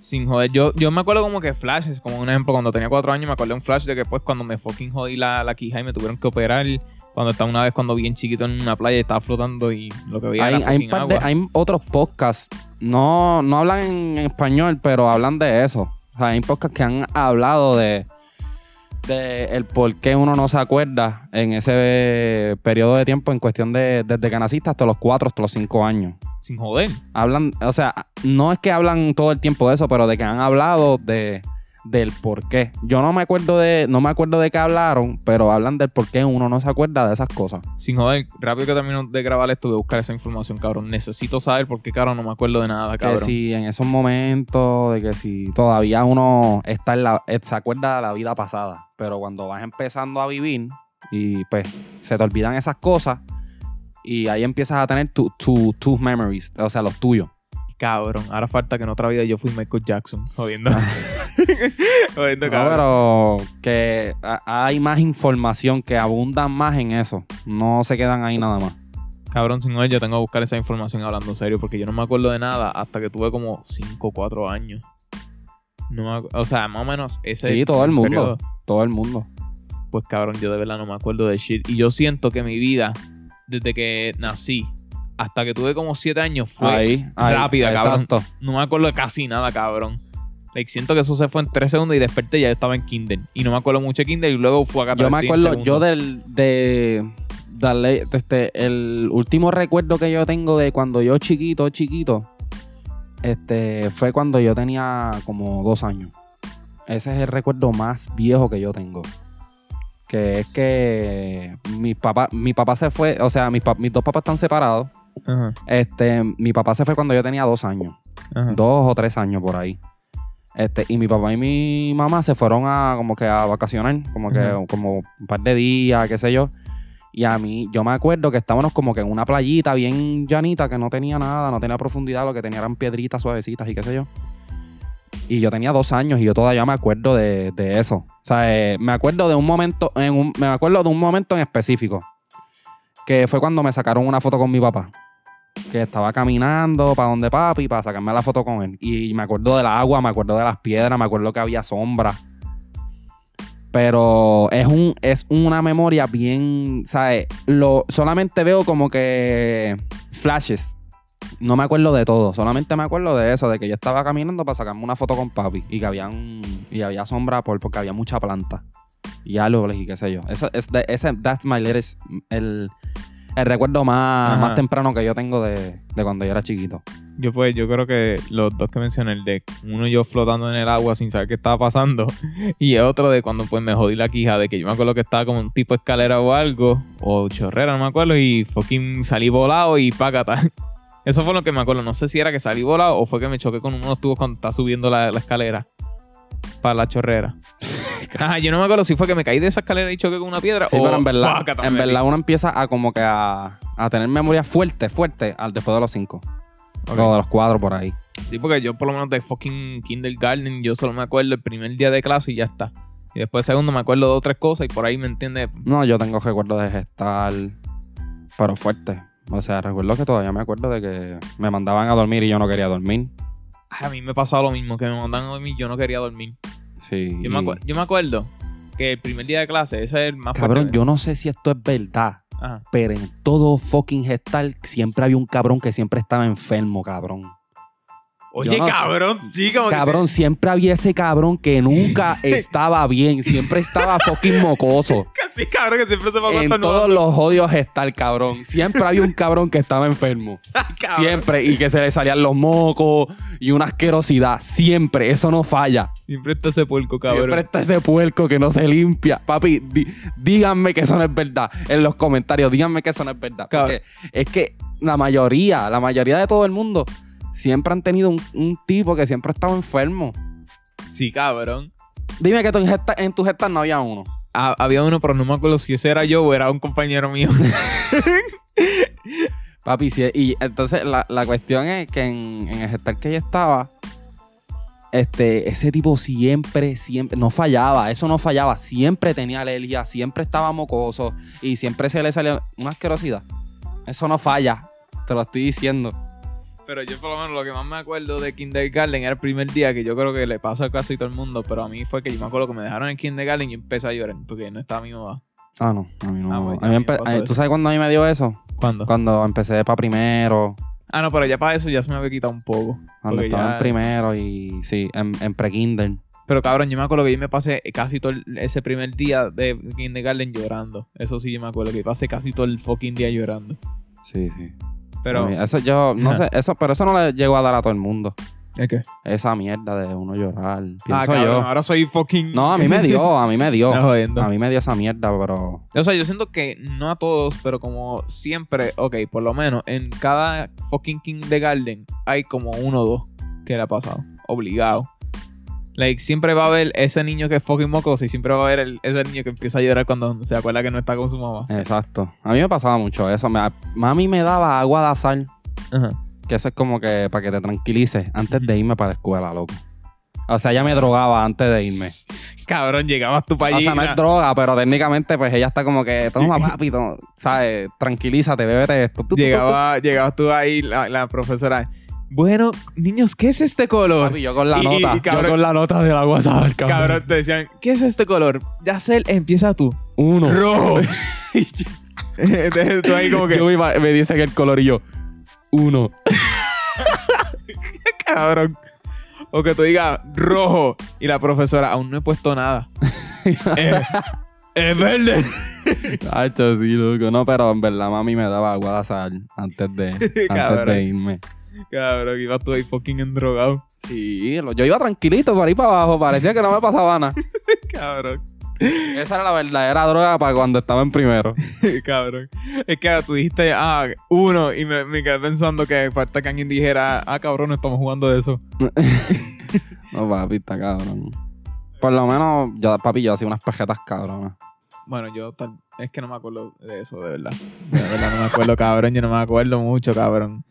Sin joder, yo, yo me acuerdo como que flashes, como un ejemplo, cuando tenía cuatro años me acuerdo un flash de que pues cuando me fucking jodí la, la quija y me tuvieron que operar, cuando estaba una vez cuando bien chiquito en una playa y estaba flotando y lo que veía hay, era hay, fucking un par de- agua. hay otros podcasts, no, no hablan en español, pero hablan de eso. O sea, hay podcasts que han hablado de, de el por qué uno no se acuerda en ese periodo de tiempo en cuestión de desde que naciste hasta los 4 hasta los 5 años. Sin joder. Hablan, o sea, no es que hablan todo el tiempo de eso, pero de que han hablado de del por qué. Yo no me acuerdo de no me acuerdo de qué hablaron, pero hablan del por qué uno no se acuerda de esas cosas. Sin joder, rápido que termino de grabar esto, a buscar esa información, cabrón. Necesito saber por qué, cabrón, no me acuerdo de nada, Que cabrón. si en esos momentos, de que si todavía uno está en la, eh, se acuerda de la vida pasada, pero cuando vas empezando a vivir y pues se te olvidan esas cosas y ahí empiezas a tener tu- tu- tus memories, o sea, los tuyos. Cabrón, ahora falta que en otra vida yo fui Michael Jackson. Jodiendo. Jodiendo, No, cabrón. pero que hay más información, que abundan más en eso. No se quedan ahí nada más. Cabrón, sin joder, yo tengo que buscar esa información hablando serio porque yo no me acuerdo de nada hasta que tuve como 5 o 4 años. No me o sea, más o menos ese Sí, todo el mundo. periodo. Todo el mundo. Pues cabrón, yo de verdad no me acuerdo de shit. Y yo siento que mi vida, desde que nací hasta que tuve como 7 años, fue ahí, ahí, rápida, cabrón. exacto. No me acuerdo de casi nada, cabrón. Like, siento que eso se fue en 3 segundos y desperté y ya estaba en Kinder. Y no me acuerdo mucho de Kinder y luego fue a Yo me acuerdo, yo del, de, este, el último recuerdo que yo tengo de cuando yo chiquito, chiquito, este, fue cuando yo tenía como dos años. Ese es el recuerdo más viejo que yo tengo. Que es que mi papá, mi papá se fue, o sea, mis, mis dos papás están separados. Ajá, Este, mi papá se fue cuando yo tenía dos años ajá. dos o tres años por ahí. Este, y mi papá y mi mamá se fueron a como que a vacacionar, como que Ajá. como un par de días, qué sé yo. Y a mí, yo me acuerdo que estábamos como que en una playita bien llanita que no tenía nada, no tenía profundidad, lo que tenía eran piedritas suavecitas y qué sé yo. Y yo tenía dos años y yo todavía me acuerdo de, de eso. O sea, eh, me acuerdo de un momento, en un- me acuerdo de un momento en específico. Que fue cuando me sacaron una foto con mi papá que estaba caminando para donde papi para sacarme la foto con él. Y me acuerdo del agua, me acuerdo de las piedras, me acuerdo que había sombra. Pero es un es una memoria bien, ¿sabes? Lo solamente veo como que flashes. No me acuerdo de todo, solamente me acuerdo de eso, de que yo estaba caminando para sacarme una foto con papi y que había y había sombra por, porque había mucha planta y árboles y qué sé yo. Eso es ese that's my latest el el recuerdo más, Ajá. más temprano que yo tengo de, de cuando yo era chiquito. Yo pues, yo creo que los dos que mencioné, el de uno yo flotando en el agua sin saber qué estaba pasando, y el otro de cuando pues me jodí la quija, de que yo me acuerdo que estaba como un tipo de escalera o algo, o chorrera, no me acuerdo, y fucking salí volado y págata. Eso fue lo que me acuerdo. No sé si era que salí volado o fue que me choqué con uno de los tubos cuando estaba subiendo la, la escalera para la chorrera. Ajá, yo no me acuerdo si fue que me caí de esa escalera y choqué con una piedra Sí, o pero en verdad, en uno empieza a como que a, a tener memoria fuerte, fuerte, al después de los cinco. Ok. O de los cuatro por ahí. Sí, porque yo por lo menos de fucking kindergarten, yo solo me acuerdo el primer día de clase y ya está. Y después segundo me acuerdo de otras cosas y por ahí me entiende. No, yo tengo recuerdos de gestar, pero fuerte. O sea, recuerdo que todavía me acuerdo de que me mandaban a dormir y yo no quería dormir. A mí me pasaba lo mismo, que me mandan a dormir, yo no quería dormir. Sí. Yo me, acu- yo me acuerdo que el primer día de clase, ese es el más Cabrón, fuerte. yo no sé si esto es verdad, Ajá. pero en todo fucking gestal siempre había un cabrón que siempre estaba enfermo, cabrón. Oye, no cabrón, sí, como Cabrón, siempre había ese cabrón que nunca estaba bien, siempre estaba fucking mocoso. sí. Cabrón, que siempre se En todos los odios gestal, cabrón. Siempre había un cabrón que estaba enfermo. Ay. Siempre. Y que se le salían los mocos y una asquerosidad. Siempre. Eso no falla. Siempre está ese puerco, cabrón. Siempre está ese puerco que no se limpia. Papi, di- díganme que eso no es verdad. En los comentarios, díganme que eso no es verdad. Porque es que la mayoría, la mayoría de todo el mundo, siempre han tenido un, un tipo que siempre ha estado enfermo. Sí, cabrón. Dime que tu en tu gestas no había uno. Ha- había uno, pero no me acuerdo si ese era yo o era un compañero mío. Papi, sí, y entonces la, la cuestión es que en, en el gestal que ella estaba, este, ese tipo siempre, siempre, no fallaba, eso no fallaba, siempre tenía alergia, siempre estaba mocoso y siempre se le salía una asquerosidad. Eso no falla, te lo estoy diciendo. Pero yo por lo menos lo que más me acuerdo de kindergarten era el primer día que yo creo que le pasó a casi todo el mundo, pero a mí fue que yo me acuerdo que me dejaron en kindergarten y yo empecé a llorar porque no estaba mi mamá. Ah, no, a mí no. Ah, pues, a mí a mí me a-. ¿Tú sabes cuándo a mí me dio eso? ¿Cuándo? Cuando empecé para primero, Ah, no, pero ya para eso ya se me había quitado un poco. cuando estaba ya- en primero y sí, en, en pre-kinder. Pero cabrón, yo me acuerdo que yo me pasé casi todo el- ese primer día de kindergarten llorando. Eso sí, yo me acuerdo que pasé casi todo el fucking día llorando. Sí, sí. Pero, eso yo, no Ajá. sé, eso, pero eso no le llegó a dar a todo el mundo. ¿es qué? Esa mierda de uno llorar. Pienso Ah, cabrón, yo. ahora soy fucking. No, a mí me dio, a mí me dio. No. A mí me dio esa mierda, pero. O sea, yo siento que no a todos, pero como siempre, ok, por lo menos en cada fucking kindergarten hay como uno o dos que le ha pasado. Obligado. Like, siempre va a haber ese niño que es fucking mocoso y siempre va a haber el- ese niño que empieza a llorar cuando se acuerda que no está con su mamá. Exacto. A mí me pasaba mucho eso. Me- mami me daba agua de azar, Ajá. que eso es como que para que te tranquilices antes de irme para la escuela, loco. O sea, ella me drogaba antes de irme. Cabrón, llegabas tú para O allí. sea, no es droga, pero técnicamente, pues ella está como que, toma papi, toma", ¿sabes? Tranquilízate, bébete esto. Tu, tu, tu. llegaba, llegabas tú ahí, la, la profesora. Bueno, niños, ¿qué es este color? Papi, yo con la Y- nota. y cabrón- yo con la nota del agua azar, cabrón. Cabrón, te decían, ¿qué es este color? Ya sé, empieza tú. Uno. Rojo. Entonces tú ahí como que, Yo iba- me dice que el color y yo, uno. cabrón. O que tú digas rojo y la profesora, aún no he puesto nada. Eh, es verde. Hacho, sí, loco. No, pero en verdad mami me daba agua de antes de, antes de irme. Cabrón, ibas tú ahí fucking endrogado. Sí, yo iba tranquilito por ahí para abajo. Parecía que no me pasaba nada. Cabrón. Esa era la verdadera droga para cuando estaba en primero. cabrón. Es que tú dijiste, ah, uno, y me, me quedé pensando que falta que alguien dijera, ah, cabrón, no estamos jugando de eso. No, papi, está cabrón. Por lo menos, yo, papi, yo hacía unas pejetas cabronas. Bueno, yo tal, es que no me acuerdo de eso, de verdad. De verdad no me acuerdo, cabrón. Yo no me acuerdo mucho, cabrón.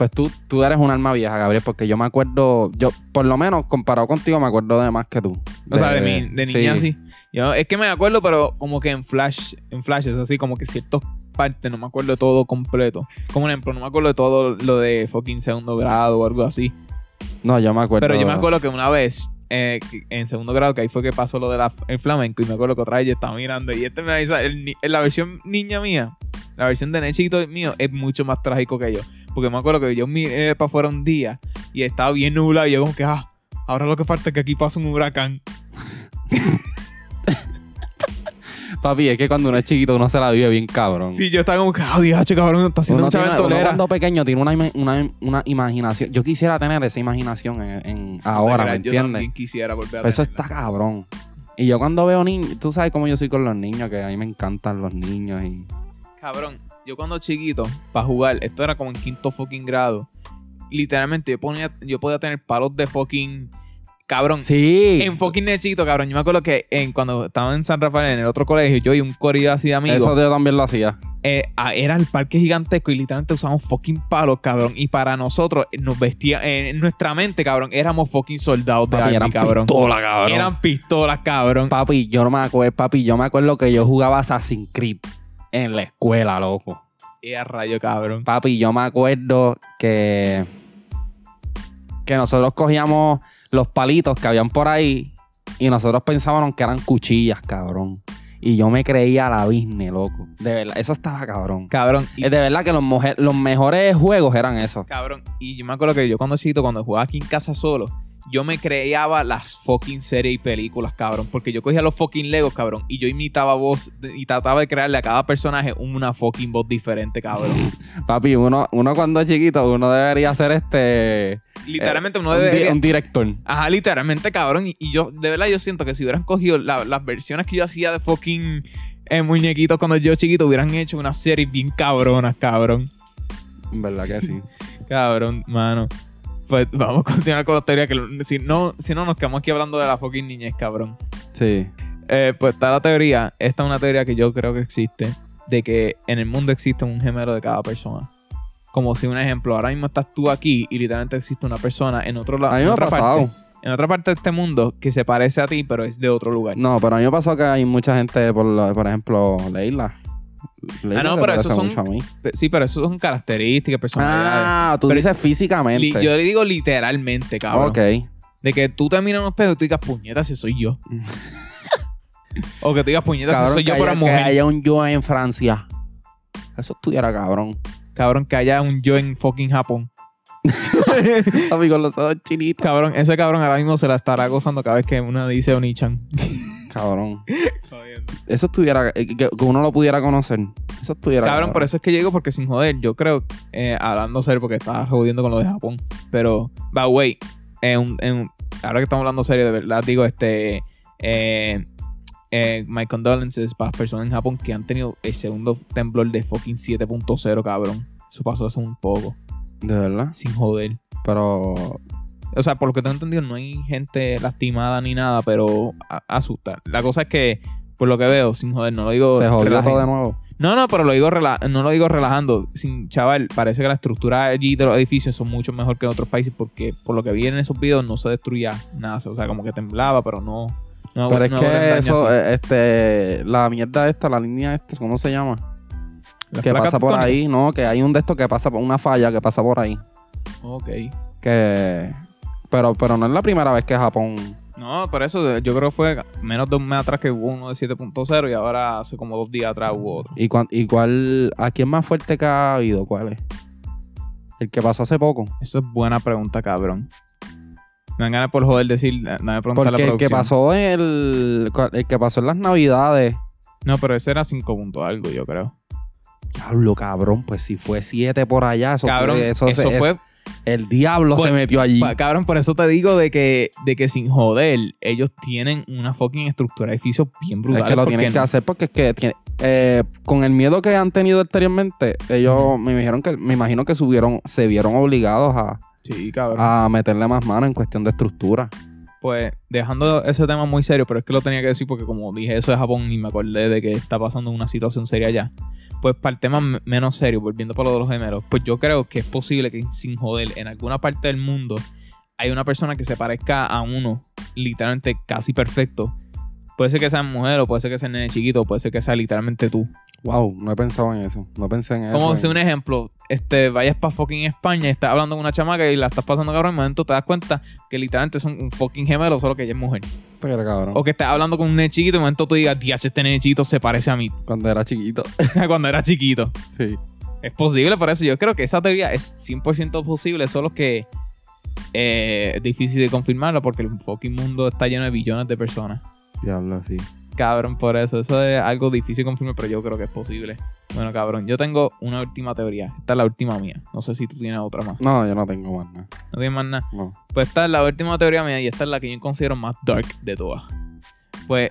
Pues tú, tú eres un alma vieja, Gabriel, porque yo me acuerdo, yo, por lo menos, comparado contigo, me acuerdo de más que tú. O sea, de, mi, de niña sí. sí. Yo, es que me acuerdo, pero como que en flash, en flashes, así como que ciertas partes, no me acuerdo de todo completo. Como un ejemplo, no me acuerdo de todo lo de fucking segundo grado o algo así. No, yo me acuerdo. Pero yo me acuerdo que una vez, eh, en segundo grado, que ahí fue que pasó lo del flamenco, y me acuerdo que otra vez yo estaba mirando, y este me avisa, el ni- la versión niña mía, la versión de Nechito mío, es mucho más trágico que yo. Porque me acuerdo que yo miré para afuera un día, y estaba bien nublado, y yo como que, ah, ahora lo que falta es que aquí pase un huracán. Papi, es que cuando uno es chiquito uno se la vive bien cabrón. Sí, yo estaba como que, ah, diache, cabrón, está haciendo mucha ventolera. cuando pequeño tiene una, ima- una, una imaginación. Yo quisiera tener esa imaginación en, en- ahora, ¿me Yo entiendes? también quisiera volver a Pero Eso tenerla. está cabrón. Y yo cuando veo niños, tú sabes cómo yo soy con los niños, que a mí me encantan los niños y... Cabrón, yo cuando chiquito, para jugar, esto era como en quinto fucking grado. Literalmente, yo, ponía, yo podía tener palos de fucking. Cabrón. Sí. En fucking nechito, cabrón. Yo me acuerdo que en, cuando estaba en San Rafael, en el otro colegio, yo y un corillo así de amigos, Eso yo también lo hacía. eh, era el parque gigantesco y literalmente usamos fucking palos, cabrón. Y para nosotros, eh, nos vestía, eh, en nuestra mente, cabrón, éramos fucking soldados de Papi, army, eran cabrón. pistola, cabrón. Eran pistolas, cabrón. Papi, yo no me acuerdo, papi, yo me acuerdo que yo jugaba Assassin's Creed en la escuela, loco. Y a rayo, cabrón. Papi, yo me acuerdo que que nosotros cogíamos los palitos que habían por ahí y nosotros pensábamos que eran cuchillas, cabrón. Y yo me creía la business, loco. De verdad, eso estaba cabrón. Cabrón. Y- Es de verdad que los, los mejores juegos eran esos. Cabrón, y yo me acuerdo que yo cuando chiquito, cuando jugaba aquí en casa solo, yo me creaba las fucking series y películas, cabrón. Porque yo cogía los fucking Legos, cabrón, y yo imitaba voz y trataba de crearle a cada personaje una fucking voz diferente, cabrón. Papi, uno, uno cuando es chiquito, uno debería ser este. Literalmente uno un, di- debe... un director. Ajá, literalmente, cabrón. Y, y yo, de verdad, yo siento que si hubieran cogido la- las versiones que yo hacía de fucking eh, muñequitos cuando yo chiquito, hubieran hecho una serie bien cabronas, cabrón. En verdad que sí. Cabrón, mano. Pues vamos a continuar con la teoría que si no, si no nos quedamos aquí hablando de la fucking niñez, cabrón. Sí. Eh, pues está la teoría, esta es una teoría que yo creo que existe, de que en el mundo existe un gemelo de cada persona. Como si un ejemplo, ahora mismo estás tú aquí y literalmente existe una persona en otro lado. En otra pasado. parte, en otra parte de este mundo que se parece a ti, pero es de otro lugar. No, pero a mí me pasó que hay mucha gente, por, por ejemplo, Leila. Ah, no, pero esos son- Sí, pero eso son características, personalidades. Ah, tú Pero- dices físicamente. Li- yo le digo literalmente, cabrón. ok. De que tú te miras en un espejo y tú digas, puñeta, si soy yo. o que tú digas, puñeta, si Cabrón, soy yo, haya, mujer. que haya un yo en Francia. Eso estuviera cabrón. Cabrón, que haya un yo en fucking Japón. Con los ojos chinitos. Cabrón, ese cabrón ahora mismo se la estará gozando cada vez que una dice Onichan. Cabrón. Eso estuviera, eh, que, que uno lo pudiera conocer. Eso estuviera. Cabrón, por eso es que llego porque sin joder, yo creo, eh, hablando serio, porque estaba jodiendo con lo de Japón. Pero, by the way, en en ahora que estamos hablando serio, de verdad, digo, este. Eh, eh, my condolences para las personas en Japón que han tenido el segundo temblor de fucking 7.0, cabrón. Eso pasó hace un poco, De verdad. sin joder. Pero. O sea, por lo que tengo entendido, no hay gente lastimada ni nada, pero asusta. La cosa es que, por lo que veo, sin joder, no lo digo. Se jodió todo de nuevo. No, no, pero lo digo rela- no lo digo relajando. Sin, chaval, parece que la estructura allí de los edificios son mucho mejor que en otros países porque por lo que vi en esos videos no se destruía nada. O sea, como que temblaba, pero no. no Pero es no que eso, así. eh, este, la mierda esta, la línea esta, ¿cómo se llama? Las que pasa por ahí, no, que hay un de estos que pasa por una falla que pasa por ahí. Ok. Que. Pero, pero no es la primera vez que Japón. No, por eso yo creo que fue menos de un mes atrás que hubo uno de 7.0 y ahora hace como dos días atrás hubo otro. ¿Y, cuán- y cuál. ¿A quién más fuerte que ha habido? ¿Cuál es? El que pasó hace poco. Eso es buena pregunta, cabrón. Me dan ganas por joder decir, dame preguntar a la Porque el que producción. pasó el, el que pasó en las navidades. No, pero ese era 5 puntos algo, yo creo. Diablo, cabrón, pues si fue siete por allá, eso cabrón, fue, eso, eso se- fue es- el diablo Pues, se metió allí. Pa- Cabrón, por eso te digo de que, de que sin joder, ellos tienen una fucking estructura de edificios bien brutal. Es que lo tienen que hacer porque es que tiene- eh, con el miedo que han tenido anteriormente, ellos me dijeron que me imagino que subieron, se vieron obligados a, Sí, cabrón. a meterle más mano en cuestión de estructura. Pues dejando ese tema muy serio, pero es que lo tenía que decir porque como dije eso de Japón y me acordé de que está pasando una situación seria allá. Pues para el tema menos serio, volviendo para lo de los gemelos, pues yo creo que es posible que sin joder en alguna parte del mundo hay una persona que se parezca a uno, literalmente casi perfecto. Puede ser que sea mujer o puede ser que sea nene chiquito, o puede ser que sea literalmente tú. Wow, no he pensado en eso. No pensé en eso. Como si un ejemplo, este, vayas para fucking España y estás hablando con una chamaca y la estás pasando cabrón, en un momento te das cuenta que literalmente son un fucking gemelo, solo que ella es mujer. Pero, cabrón, O que estás hablando con un nene chiquito y en un momento tú digas, diache, este nene chiquito se parece a mí cuando era chiquito. cuando era chiquito. sí. Es posible, por eso yo creo que esa teoría es 100% posible, solo que eh, es difícil de confirmarlo porque el fucking mundo está lleno de billones de personas. Diablo, sí. Cabrón, por eso. Eso es algo difícil de confirmar, pero yo creo que es posible. Bueno, cabrón, yo tengo una última teoría. Esta es la última mía. No sé si tú tienes otra más. No, yo no tengo más nada. No tienes más nada. No. Pues esta es la última teoría mía y esta es la que yo considero más dark de todas. Pues,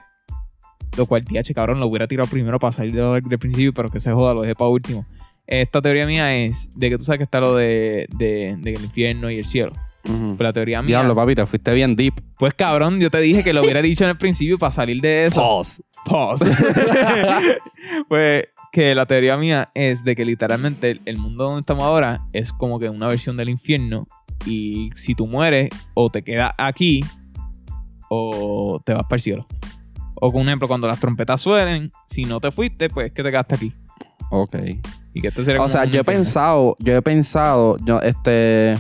lo cual, TH, cabrón, lo hubiera tirado primero para salir de lo dark del principio, pero que se joda, lo dejé para último. Esta teoría mía es de que tú sabes que está lo de, de, de el infierno y el cielo. Pues la teoría mía. Diablo, papi, te fuiste bien deep. Pues cabrón, yo te dije que lo hubiera dicho en el principio para salir de eso. Pause. Pause. pues que la teoría mía es de que literalmente el, el mundo donde estamos ahora es como que una versión del infierno y si tú mueres o te quedas aquí o te vas para el cielo. O con un ejemplo, cuando las trompetas suenen, si no te fuiste, pues es que te quedaste aquí. Ok. Y que esto sería O sea, yo he pensado, yo he pensado, yo, este,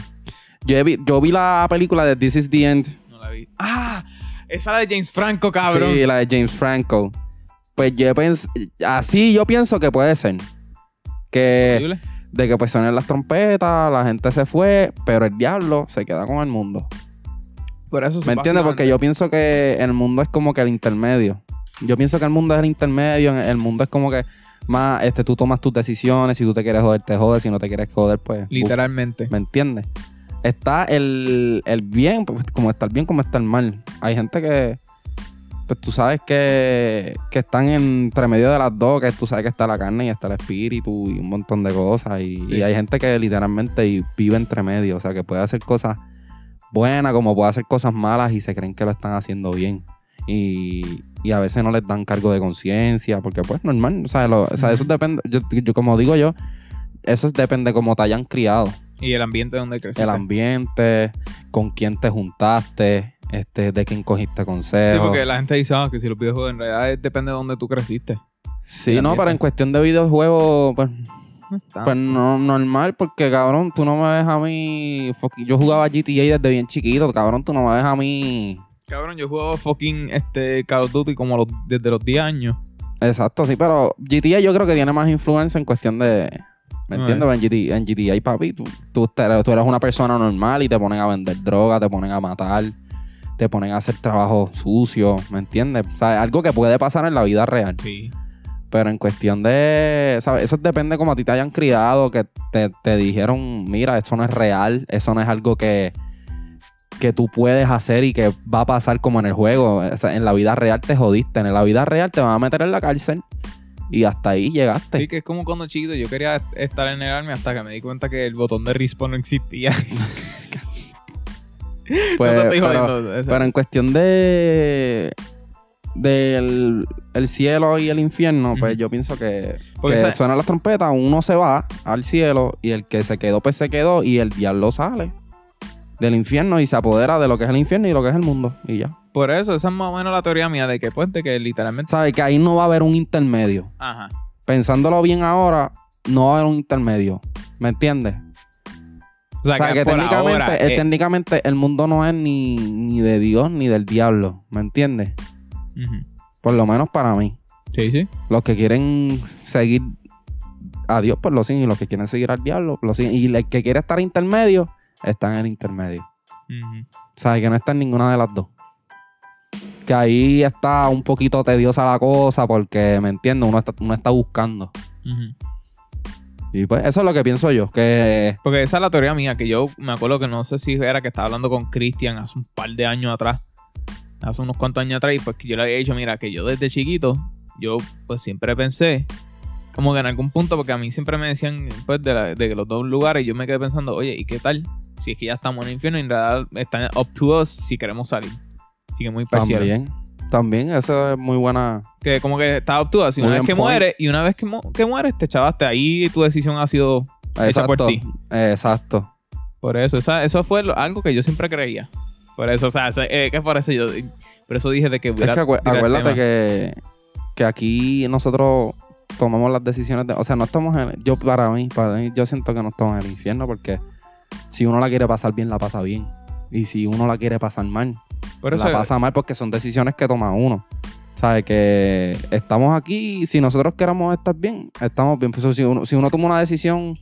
yo, vi, yo vi la película de This is the End. No la vi. ¡Ah! Esa la de James Franco, cabrón. Sí, la de James Franco. Pues yo pens- así yo pienso que puede ser. Que ¿Posible? de que pues suenen las trompetas, la gente se fue, pero el diablo se queda con el mundo. Por eso ¿Me entiendes? Porque yo pienso que el mundo es como que el intermedio. Yo pienso que el mundo es el intermedio, el mundo es como que más, este, tú tomas tus decisiones, si tú te quieres joder, te jodes, si no te quieres joder, pues... Literalmente. ¿Me entiendes? Está el, el bien, pues, como está el bien, como está el mal. Hay gente que, pues tú sabes que, que están entre medio de las dos, que tú sabes que está la carne y está el espíritu y un montón de cosas. Y, Sí. y hay gente que literalmente vive entre medio, o sea, que puede hacer cosas buenas como puede hacer cosas malas y se creen que lo están haciendo bien. Y, y a veces no les dan cargo de conciencia, porque pues normal, o sea, lo- o sea, eso depende, yo, yo como digo yo, eso depende cómo te hayan criado Y el ambiente donde creciste. el ambiente, con quién te juntaste, este, de quién cogiste consejos. Sí, porque la gente dice ah, que si los videojuegos en realidad depende de donde tú creciste. Sí, no, pero en cuestión de videojuegos, pues, pues no, normal, porque cabrón, tú no me ves a mí. Yo jugaba GTA desde bien chiquito, cabrón, tú no me ves a mí. Cabrón, yo jugaba fucking este Call of Duty como los- desde los 10 años. Exacto, sí, pero GTA yo creo que tiene más influencia en cuestión de. ¿Me entiendes? En, GT en GTA, papi, tú, tú, eres una persona normal y te ponen a vender droga, te ponen a matar, te ponen a hacer trabajo sucio, ¿me entiendes? O sea, algo que puede pasar en la vida real. Sí. Pero en cuestión de, ¿sabes? Eso depende como a ti te hayan criado, que te, te dijeron, mira, eso no es real, eso no es algo que, que tú puedes hacer y que va a pasar como en el juego. O sea, en la vida real te jodiste, en la vida real te van a meter en la cárcel y hasta ahí llegaste. Sí, que es como cuando chiquito yo quería estar en el army hasta que me di cuenta que el botón de respawn no existía. Pues, no te estoy pero- jodiendo. en cuestión de del el cielo y el infierno, pues yo pienso que, Porque, que suenan las trompetas, uno se va al cielo y el que se quedó, pues se quedó y el diablo sale del infierno y se apodera de lo que es el infierno y lo que es el mundo y ya. Por eso, esa es más o menos la teoría mía de que, pues, de que literalmente. ¿Sabes? Que ahí no va a haber un intermedio. Ajá. Pensándolo bien ahora, no va a haber un intermedio. ¿Me entiendes? O sea, O sea, que, técnicamente, ahora. eh, eh, técnicamente el mundo no es ni, ni de Dios ni del diablo. ¿Me entiendes? ujú. Por lo menos para mí. Sí, sí. Los que quieren seguir a Dios, pues lo siguen. Y los que quieren seguir al diablo, lo siguen. Y el que quiere estar intermedio, está en el intermedio. Ujú. O sea, que no está en ninguna de las dos. Que ahí está un poquito tediosa la cosa porque, ¿me entiendes? Uno está, uno está buscando. Y pues eso es lo que pienso yo. Que Porque esa es la teoría mía, que yo me acuerdo que no sé si era que estaba hablando con Cristian hace un par de años atrás, hace unos cuantos años atrás, y pues que yo le había dicho, mira, que yo desde chiquito, yo pues siempre pensé, como que en algún punto, porque a mí siempre me decían, pues, de, la- de los dos lugares, y yo me quedé pensando, oye, ¿y qué tal? Si es que ya estamos en el infierno, y en realidad está up to us si queremos salir. Así que muy parcial. también, también, eso es muy buena. Que como que está up to us, y una vez que point. mueres, y una vez que, mu- que mueres, te chavaste, ahí tu decisión ha sido Hecha por Exacto. ti. Exacto. Por eso, esa- eso fue lo- algo que yo siempre creía. Por eso, o sea, eh, que por eso yo, por eso dije de que Es que acu- acuérdate que, que aquí nosotros tomamos las decisiones de, o sea, no estamos en, yo para mí, para mí, yo siento que no estamos en el infierno porque si uno la quiere pasar bien, la pasa bien. Y si uno la quiere pasar mal, la pasa mal porque son decisiones que toma uno. ¿Sabes? Que estamos aquí, si nosotros queramos estar bien, estamos bien. Pues, si, uno, si uno toma una decisión,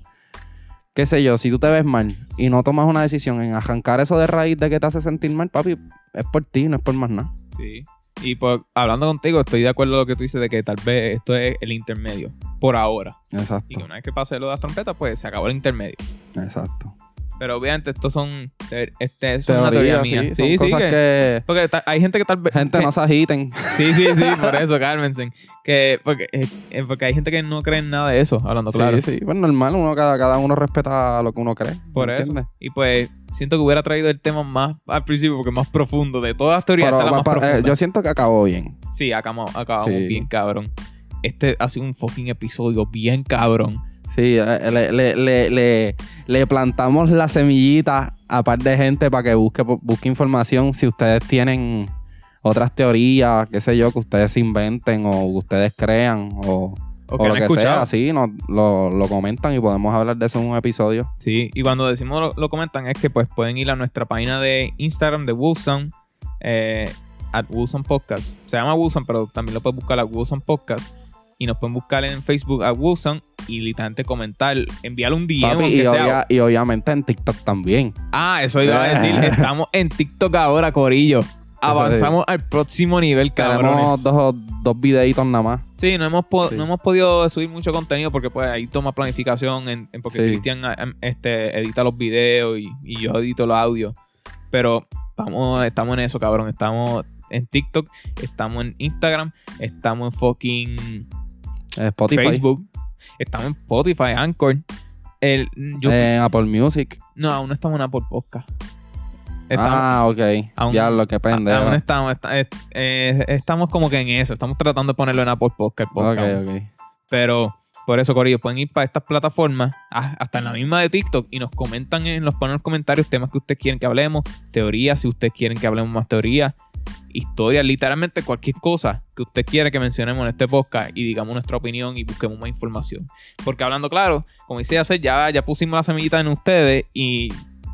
qué sé yo, si tú te ves mal y no tomas una decisión en arrancar eso de raíz de que te hace sentir mal, papi, es por ti, no es por más nada. sí. Y pues, hablando contigo, estoy de acuerdo con lo que tú dices de que tal vez esto es el intermedio, por ahora. Y Exacto. que una vez que pase lo de las trompetas, pues se acabó el intermedio. Exacto. Pero obviamente estos son, eh, este, es una Teoría, mía. sí, Sí, sí, cosas que- que, porque hay gente que tal vez... gente que- no se agiten. Sí, sí, sí, por eso, cálmense. Que, porque, eh, eh, porque hay gente que no cree en nada de eso, hablando claro. Sí, sí. Pues normal, uno, cada, cada uno respeta lo que uno cree. Por ¿me eso. entiendes? Y pues siento que hubiera traído el tema más al principio porque más profundo. De todas las teorías, Pero, esta es la pa- pa- profunda. yo siento que acabó bien. Sí, acabamos, acabamos Sí. bien cabrón. Este ha sido un fucking episodio bien cabrón. Sí, eh, le, le, le, le, plantamos la semillita a par de gente para que busque, busque información. Si ustedes tienen otras teorías, qué sé yo, que ustedes inventen o que ustedes crean o, O o que lo que escuchado. sea, así, nos, lo, lo comentan y podemos hablar de eso en un episodio. Sí, y cuando decimos lo, lo comentan es que pues pueden ir a nuestra página de Instagram de Wilson, eh, at Wilson Podcast. Se llama Wilson, pero también lo puedes buscar a Wilson Podcast. Y nos pueden buscar en Facebook a Wilson y literalmente comentar, enviarle un DM, Papi, y, sea. obvia- y obviamente en TikTok también. Ah, eso iba a decir. Estamos en TikTok ahora, Corillo. Avanzamos al próximo nivel, Tenemos cabrones. dos, dos videitos nada más. Sí, no hemos, Sí. no hemos podido subir mucho contenido porque pues ahí toma planificación en, en- porque Sí. Cristian ah, em, este, edita los videos y, y yo edito los audios. Pero estamos, estamos en eso, cabrón. Estamos en TikTok, estamos en Instagram, estamos en fucking Eh, Spotify, Facebook, estamos en Spotify, Anchor. El, yo, Apple Music. no, aún no estamos en Apple Podcast. Estamos, ah, ok. aún- ya lo que pendejo. aún estamos, está- eh, estamos como que en eso. Estamos tratando de ponerlo en Apple Podcast. podcast. ok. Pero por eso, Corillo, pueden ir para estas plataformas, hasta en la misma de TikTok, y nos comentan en los ponen en los comentarios temas que ustedes quieren que hablemos, teorías, si ustedes quieren que hablemos más teorías, historias, literalmente cualquier cosa que usted quiera que mencionemos en este podcast y digamos nuestra opinión y busquemos más información. Porque hablando claro, como dice hacer, ya, ya pusimos la semillita en ustedes y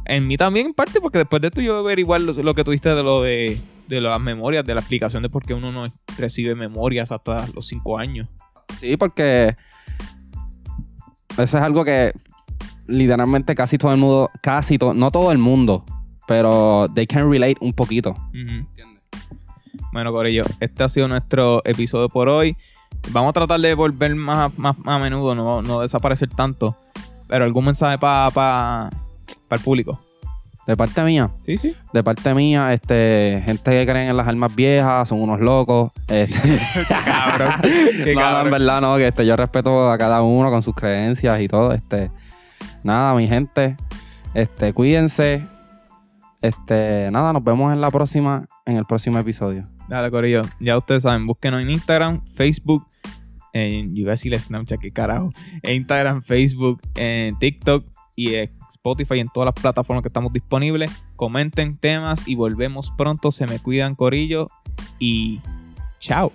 en mí también en parte, porque después de esto yo voy a ver igual lo, lo que tuviste de lo de, de las memorias, de la explicación de por qué uno no recibe memorias hasta los cinco años. Sí, porque eso es algo que literalmente casi todo el mundo, casi todo, no todo el mundo, pero they can relate un poquito. Ujú. Bueno, Corillo, este ha sido nuestro episodio por hoy. Vamos a tratar de volver más, más, más a menudo, no, no desaparecer tanto. Pero algún mensaje para el público. De parte mía, Sí, sí. de parte mía, este, gente que creen en las almas viejas, son unos locos. Este, Cabrón. Qué no, no, en cabrón. verdad no, que este, yo respeto a cada uno con sus creencias y todo. Este, nada, mi gente, este, cuídense. Este, nada, nos vemos en la próxima, en el próximo episodio. Dale, Corillo. Ya ustedes saben, búsquenos en Instagram, Facebook, en. Yo iba a Snapchat, qué carajo. En Instagram, Facebook, en TikTok y en Spotify en todas las plataformas que estamos disponibles. Comenten temas y volvemos pronto. Se me cuidan, Corillo. Y chao.